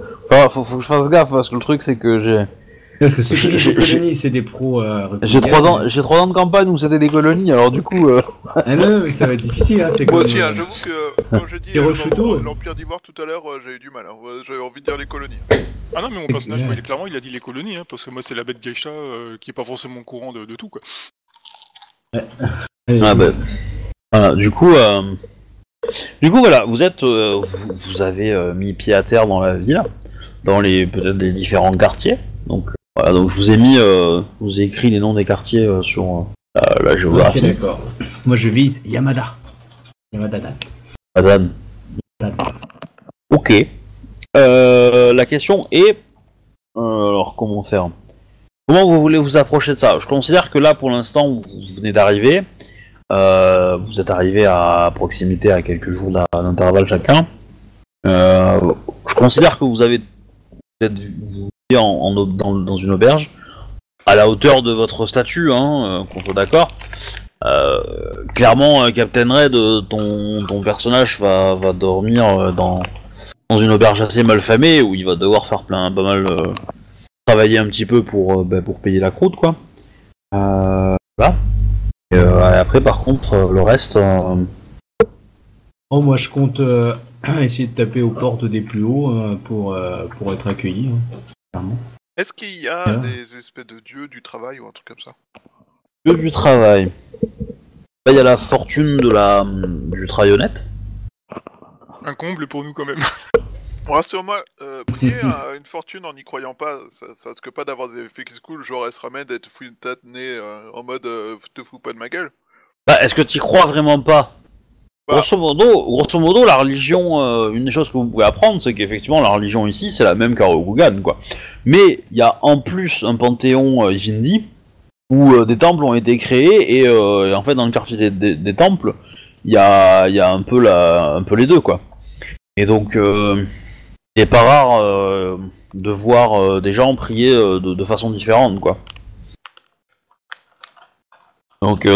faut- faut que je fasse gaffe, parce que le truc c'est que j'ai... Parce que ceux qui J'ai- j'ai- colonies, c'est des pros. euh, J'ai trois ans, mais- j'ai trois ans de campagne où c'était des colonies, alors du coup, euh, Ah non, non, mais ça va être difficile, hein, c'est Moi comme, aussi, hein, euh, j'avoue que quand j'ai dit euh, l'Empire d'Ivoire tout à l'heure, euh, j'ai eu du mal. hein. J'avais envie de dire les colonies. Ah non, mais mon personnage, moi, il est clairement, il a dit les colonies, hein, parce que moi, c'est la bête geisha euh, qui est pas forcément au courant de, de tout, quoi. Ah bah, voilà, du coup, euh, du coup voilà, vous êtes, euh, vous, vous avez euh, mis pied à terre dans la ville, dans les peut-être les différents quartiers. Donc voilà, donc je vous ai mis, euh, je vous ai écrit les noms des quartiers euh, sur euh, la, la Ok, géographie. d'accord. Moi, je vise Yamada. Yamada. Madame. Ok. Euh, la question est, euh, alors comment faire? Comment vous voulez vous approcher de ça? Je considère que là, pour l'instant, vous venez d'arriver. Euh, vous êtes arrivé à proximité à quelques jours d'intervalle chacun. Euh, je considère que vous avez vous êtes vous vivez en, dans, une auberge à la hauteur de votre statut, hein, euh, qu'on soit d'accord. Euh, clairement, euh, Captain Red, ton, ton personnage va, va dormir dans, dans une auberge assez mal famée où il va devoir faire plein, pas mal travailler un petit peu pour, bah, pour payer la croûte, quoi. Voilà. Après, par contre, le reste. Oh, moi, je compte essayer de taper aux portes des plus hauts pour, pour être accueilli. hein, clairement. Est-ce qu'il y a des espèces de dieux du travail ou un truc comme ça Dieu du travail. Là, il y a la fortune de la, du travail honnête. Un comble pour nous quand même. Rassure-moi, euh, prier à une fortune en n'y croyant pas, ça, ça risque pas d'avoir des effets qui se coulent, genre elle se ramène d'être fou une tête née euh, en mode euh, te fous pas de ma gueule. Bah, est-ce que tu crois vraiment pas? Bah. grosso, modo, grosso modo, la religion, euh, une des choses que vous pouvez apprendre, c'est qu'effectivement, la religion ici, c'est la même qu'à Rokugan, quoi. Mais il y a en plus un panthéon euh, Hindi où euh, des temples ont été créés et, euh, en fait, dans le quartier des, temples, il y a, y a un, peu la, un peu les deux, quoi. Et donc, euh, il n'est pas rare de voir des gens prier de, façon différente, quoi. Donc,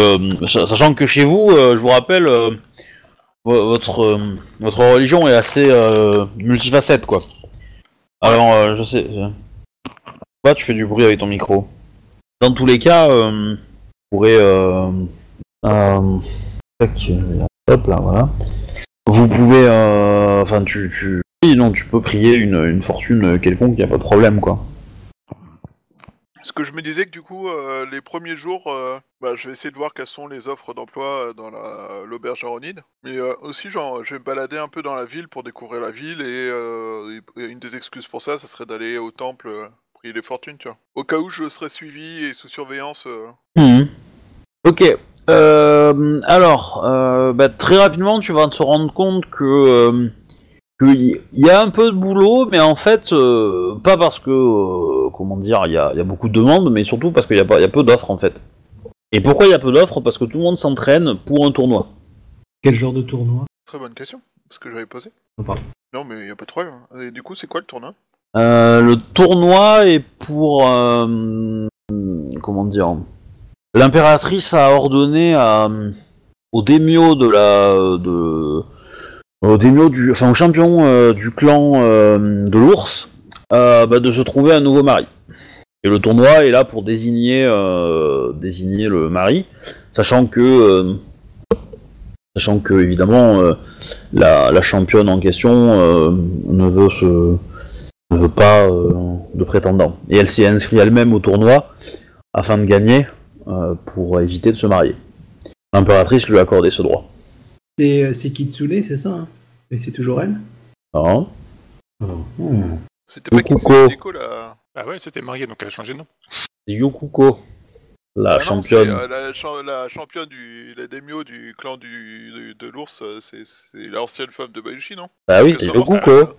sa- sachant que chez vous, je vous rappelle, votre, euh, votre religion est assez euh, multifacette, quoi. Alors, euh, je sais. Pourquoi tu fais du bruit avec ton micro Dans tous les cas, euh, vous pourrez. Hop là, voilà. Vous pouvez. Enfin, tu, tu. Oui, non, tu peux prier une, une fortune quelconque, y a pas de problème, quoi. Parce que je me disais que du coup, euh, les premiers jours, euh, bah, je vais essayer de voir quelles sont les offres d'emploi euh, dans la- l'auberge Aronide. Mais aussi, genre, je vais me balader un peu dans la ville pour découvrir la ville et, une des excuses pour ça, ça serait d'aller au temple prier les fortunes, tu vois. Au cas où je serais suivi et sous surveillance. Mhm. Ok. Alors, bah, très rapidement, tu vas te rendre compte que qu'il y a un peu de boulot, mais en fait, euh, pas parce que, euh, comment dire, il y a, il y a beaucoup de demandes, mais surtout parce qu'il y a, pas- il y a peu d'offres en fait. Et pourquoi il y a peu d'offres? Parce que tout le monde s'entraîne pour un tournoi. Quel genre de tournoi? Très bonne question, parce que j'avais posé. Oh. Non, mais y a pas de problème. Et du coup, c'est quoi le tournoi? Euh, le tournoi est pour, euh, comment dire, l'impératrice a ordonné à, au daimyo de la, de, au enfin champion euh, du clan euh, de l'ours, euh, bah, de se trouver un nouveau mari. Et le tournoi est là pour désigner, désigner le mari, sachant que, sachant que évidemment la, championne en question ne veut ne veut pas de prétendant. Et elle s'est inscrite elle-même au tournoi afin de gagner pour éviter de se marier. L'impératrice lui a accordé ce droit. C'est euh, c'est Kitsune, c'est ça hein? Et c'est toujours elle? Hein Hmm. C'était pas là Ah ouais, c'était marié, donc elle a changé de nom. C'est Yokuko, la Ah non, championne. euh, la, cha- la championne du la du clan du, du- de l'ours, euh, c'est l'ancienne femme de Bayushi, non? Bah oui, c'est Yokuko.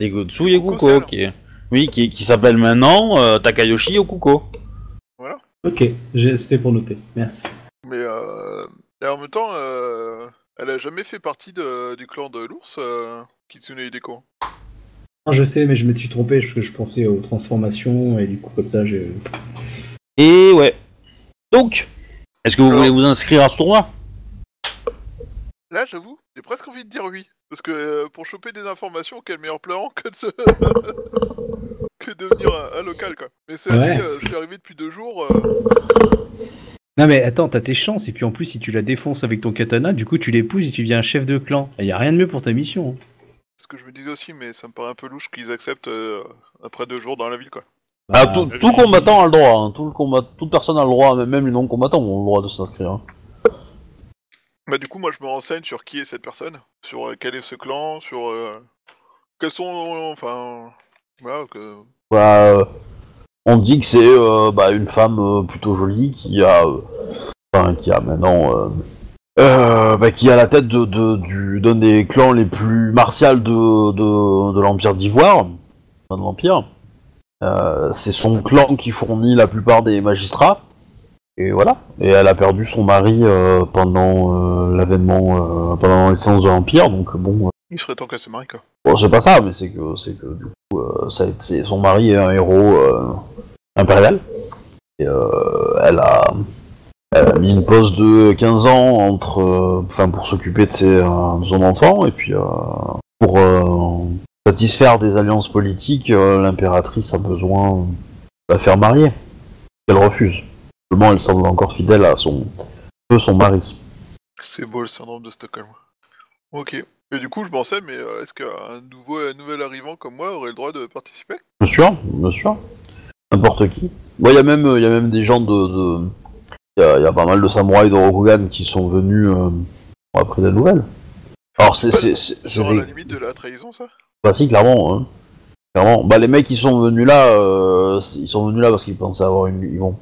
C'est Gotsu Yokuko, qui est... Oui, qui, qui s'appelle maintenant euh, Takayoshi Yokuko. Ok, j'ai- c'était pour noter. Merci. Mais euh, et en même temps, euh, elle a jamais fait partie de- du clan de l'ours, euh, Kitsune Hideko? Non, je sais, mais je me suis trompé parce que je pensais aux transformations et du coup, comme ça, j'ai. Et ouais. Donc, est-ce que vous Alors- voulez vous inscrire à ce tournoi? Là, j'avoue, j'ai presque envie de dire oui. Parce que euh, pour choper des informations, quel meilleur plan que de se... que de devenir un, un local, quoi. Mais cela Ouais. dit, euh, je suis arrivé depuis deux jours. euh, Non mais attends, t'as tes chances, et puis en plus si tu la défonces avec ton katana, du coup tu l'épouses et tu deviens un chef de clan. Il y a rien de mieux pour ta mission. hein. ce que je me disais aussi, mais ça me paraît un peu louche qu'ils acceptent euh, après deux jours dans la ville, quoi. Ah, Bah, tout, combattant a le droit, hein. tout le combat, toute personne a le droit, même- même les non-combattants ont le droit de s'inscrire. hein. Bah du coup, moi, je me renseigne sur qui est cette personne, sur euh, quel est ce clan, sur euh, quels sont, enfin, voilà, que Bah, euh, on dit que c'est euh, bah, une femme euh, plutôt jolie qui a, euh, qui a maintenant, euh, euh, bah, qui a la tête de, de- du d'un des clans les plus martiaux de, de, de l'Empire d'Ivoire, enfin, de l'Empire. Euh, c'est son clan qui fournit la plupart des magistrats. Et voilà. Et elle a perdu son mari pendant l'avènement, pendant la naissance de l'Empire. Donc bon, il serait temps qu'elle se marie, quoi. Bon, c'est pas ça, mais c'est que, c'est que du coup, euh, ça a été- son mari est un héros euh, impérial. Et euh, elle, a, elle a mis une pause de 15 ans entre, euh, enfin, pour s'occuper de, ses, de son enfant, et puis pour satisfaire des alliances politiques, l'impératrice a besoin de la faire marier. Elle refuse. Seulement, elle semble encore fidèle à son que son mari. C'est beau le syndrome de Stockholm. Ok. Et du coup, je pensais, mais euh, est-ce qu'un nouveau, un nouvel arrivant comme moi aurait le droit de participer? Bien sûr, bien sûr. N'importe qui. Bon, il y a même, il y a même des gens de, de- il y, a, il y a pas mal de samouraïs de Rokugan qui sont venus euh, après la nouvelle. Alors c'est, c'est, c'est, à la limite de la trahison, ça? Bah si, clairement. hein. Clairement. Bah les mecs qui sont venus là, euh, ils sont venus là parce qu'ils pensaient avoir une, ils vont.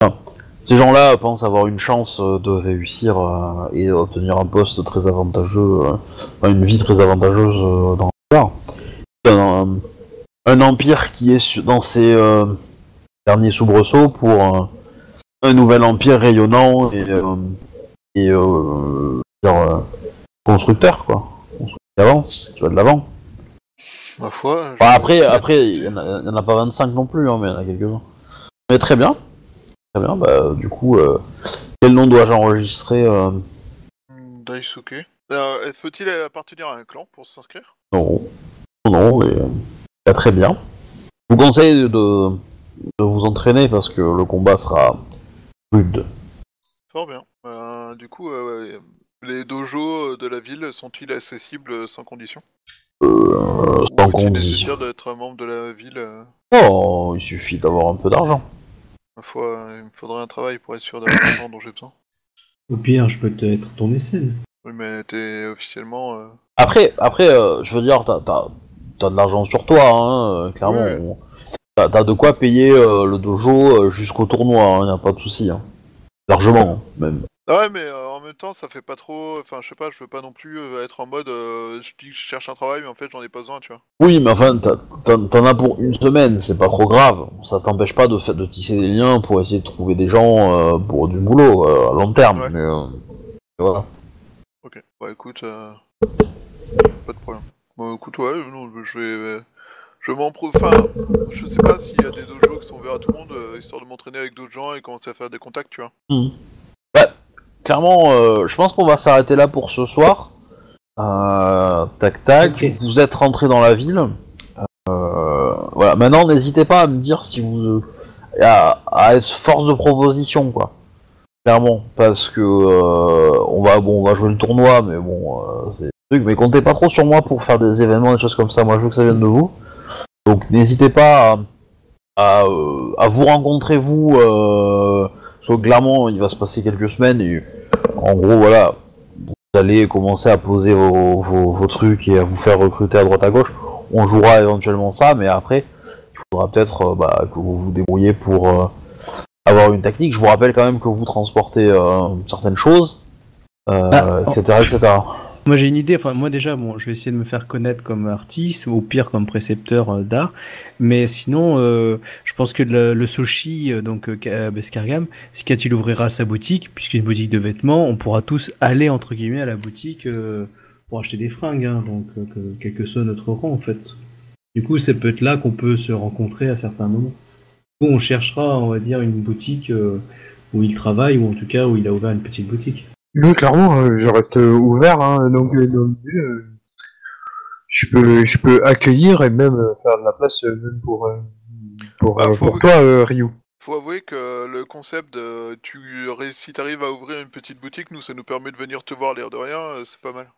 Enfin, ces gens-là pensent avoir une chance euh, de réussir euh, et obtenir un poste très avantageux, euh, une vie très avantageuse dans l'empire. Un, un empire qui est dans ses derniers soubresauts pour un nouvel empire rayonnant et, et dire, constructeur quoi, Constructeur qui avance, qui va de l'avant. Ma foi. je- après, après, il y, en en a pas 25 non plus, hein, mais il y en a quelques-uns. Mais très bien. Très bien, bah, du coup, euh, quel nom dois-je enregistrer euh, Hmm, Daisuke. Euh, Faut-il appartenir à un clan pour s'inscrire? Non. Non, mais euh, bah, très bien. Je vous conseille de, de vous entraîner parce que le combat sera rude. Fort bien. Du coup, les dojos de la ville sont-ils accessibles sans condition? Euh, sans condition. nécessaire d'être un membre de la ville Oh, il suffit d'avoir un peu d'argent. Ma foi, il me faudrait un travail pour être sûr d'avoir l'argent dont j'ai besoin. Au pire, je peux te être ton mécène. Oui, mais t'es officiellement... euh, Après, après, euh, je veux dire, t'as, t'as, t'as de l'argent sur toi, hein, euh, clairement. Ouais. On- T'as, t'as de quoi payer euh, le dojo euh, jusqu'au tournoi, hein, y a pas de souci. Hein. Largement, hein, même. Ah ouais, mais euh, en même temps, ça fait pas trop... Enfin, je sais pas, je veux pas non plus euh, être en mode... euh, je dis que je cherche un travail, mais en fait, j'en ai pas besoin, tu vois. Oui, mais enfin, t'as- t'en, t'en as pour une semaine, c'est pas trop grave. Ça t'empêche pas de, fa- de tisser des liens pour essayer de trouver des gens euh, pour du boulot euh, à long terme. Ouais. Mais, euh, voilà. Ok. Bah écoute, euh, pas de problème. Bah écoute, ouais, non, je vais... Je m'en pro... Enfin, je sais pas s'il y a des dojos qui sont ouverts à tout le monde, euh, histoire de m'entraîner avec d'autres gens et commencer à faire des contacts, tu vois. Bah, clairement, euh, je pense qu'on va s'arrêter là pour ce soir. Euh, tac tac, vous êtes rentré dans la ville. Euh, voilà, maintenant n'hésitez pas à me dire si vous à, à être force de proposition quoi. Clairement, parce que on va bon, on va jouer le tournoi, mais bon, c'est truc. Mais comptez pas trop sur moi pour faire des événements, des choses comme ça. Moi, je veux que ça vienne de vous. Donc n'hésitez pas à, à, à vous rencontrer vous. Euh, parce que clairement, il va se passer quelques semaines et en gros, voilà, vous allez commencer à poser vos, vos, vos trucs et à vous faire recruter à droite à gauche. On jouera éventuellement ça, mais après, il faudra peut-être euh, bah, que vous vous débrouillez pour euh, avoir une technique. Je vous rappelle quand même que vous transportez euh, certaines choses, etc., etc. Moi j'ai une idée, enfin moi déjà bon je vais essayer de me faire connaître comme artiste ou au pire comme précepteur euh, d'art, mais sinon euh, je pense que le, le sushi euh, donc euh, Bescargam, quand il ouvrira sa boutique, puisqu'une boutique de vêtements, on pourra tous aller entre guillemets à la boutique pour acheter des fringues, hein, donc que- quel que soit notre rang en fait. Du coup c'est peut-être là qu'on peut se rencontrer à certains moments. On cherchera on va dire une boutique où il travaille ou en tout cas où il a ouvert une petite boutique. Oui, clairement, euh, je reste euh, ouvert, hein, donc euh, euh, je peux, je peux accueillir et même faire de la place même pour, pour, Bah, pour toi, Ryu. Faut avouer que le concept de tu si t'arrives à ouvrir une petite boutique, nous ça nous permet de venir te voir l'air de rien, c'est pas mal.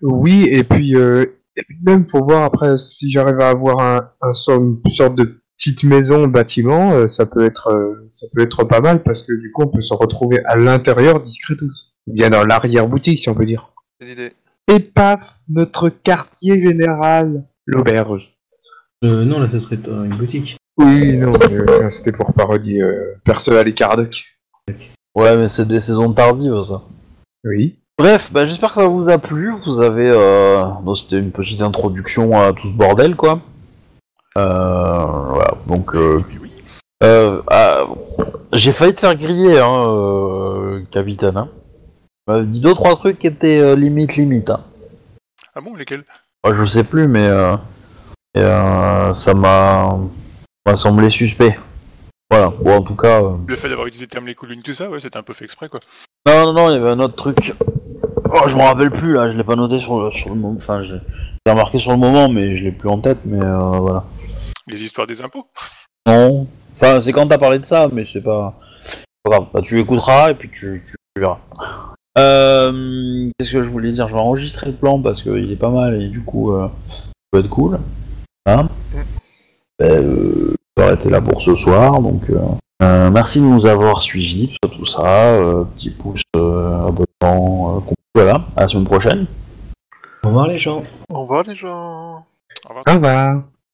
Oui, et puis, euh, et puis même, faut voir après si j'arrive à avoir un, un sort- une sorte de petite maison, bâtiment, ça peut être, ça peut être pas mal parce que du coup, on peut se retrouver à l'intérieur discretos. Bien dans l'arrière boutique, si on peut dire. C'est l'idée. Et paf, notre quartier général, l'auberge. Euh, non là ce serait euh, une boutique. Oui, non, euh, c'était pour parodier euh, Perceval et Kardec. Ouais, mais c'est des saisons tardives, ça. Oui. Bref, bah, j'espère que ça vous a plu. Vous avez, euh... bon, c'était une petite introduction à tout ce bordel, quoi. Euh, voilà, donc, euh, Oui, oui. euh, ah, j'ai failli te faire griller, hein, euh, capitaine. Hein. Tu m'avais dit deux trois trucs qui étaient euh, limite limite. Hein. Ah bon, lesquels? Moi, je sais plus, mais euh, et, euh, ça m'a m'a semblé suspect. Voilà. Bon, en tout cas. euh, Le fait d'avoir utilisé le terme les collines, tout ça, ouais, c'était un peu fait exprès, quoi. Non, non, non, il y avait un autre truc. Oh, je me rappelle plus là, je l'ai pas noté sur le, sur le moment. Enfin, je l'ai remarqué sur le moment, mais je l'ai plus en tête. Mais euh, voilà. Les histoires des impôts? Non. Enfin, c'est quand t'as parlé de ça, mais c'est pas. pas grave. Bah, tu écouteras et puis tu verras. Euh, Qu'est-ce que je voulais dire? Je vais enregistrer le plan parce qu'il est pas mal et du coup, euh, ça peut être cool. Hein Ben, euh, je vais arrêter là pour ce soir. Donc, euh, euh, merci de nous avoir suivis, tout ça, tout ça. euh, petit pouce, euh, abonnement. euh, voilà, à la semaine prochaine. Au revoir les gens. Au revoir les gens Au revoir. Au revoir.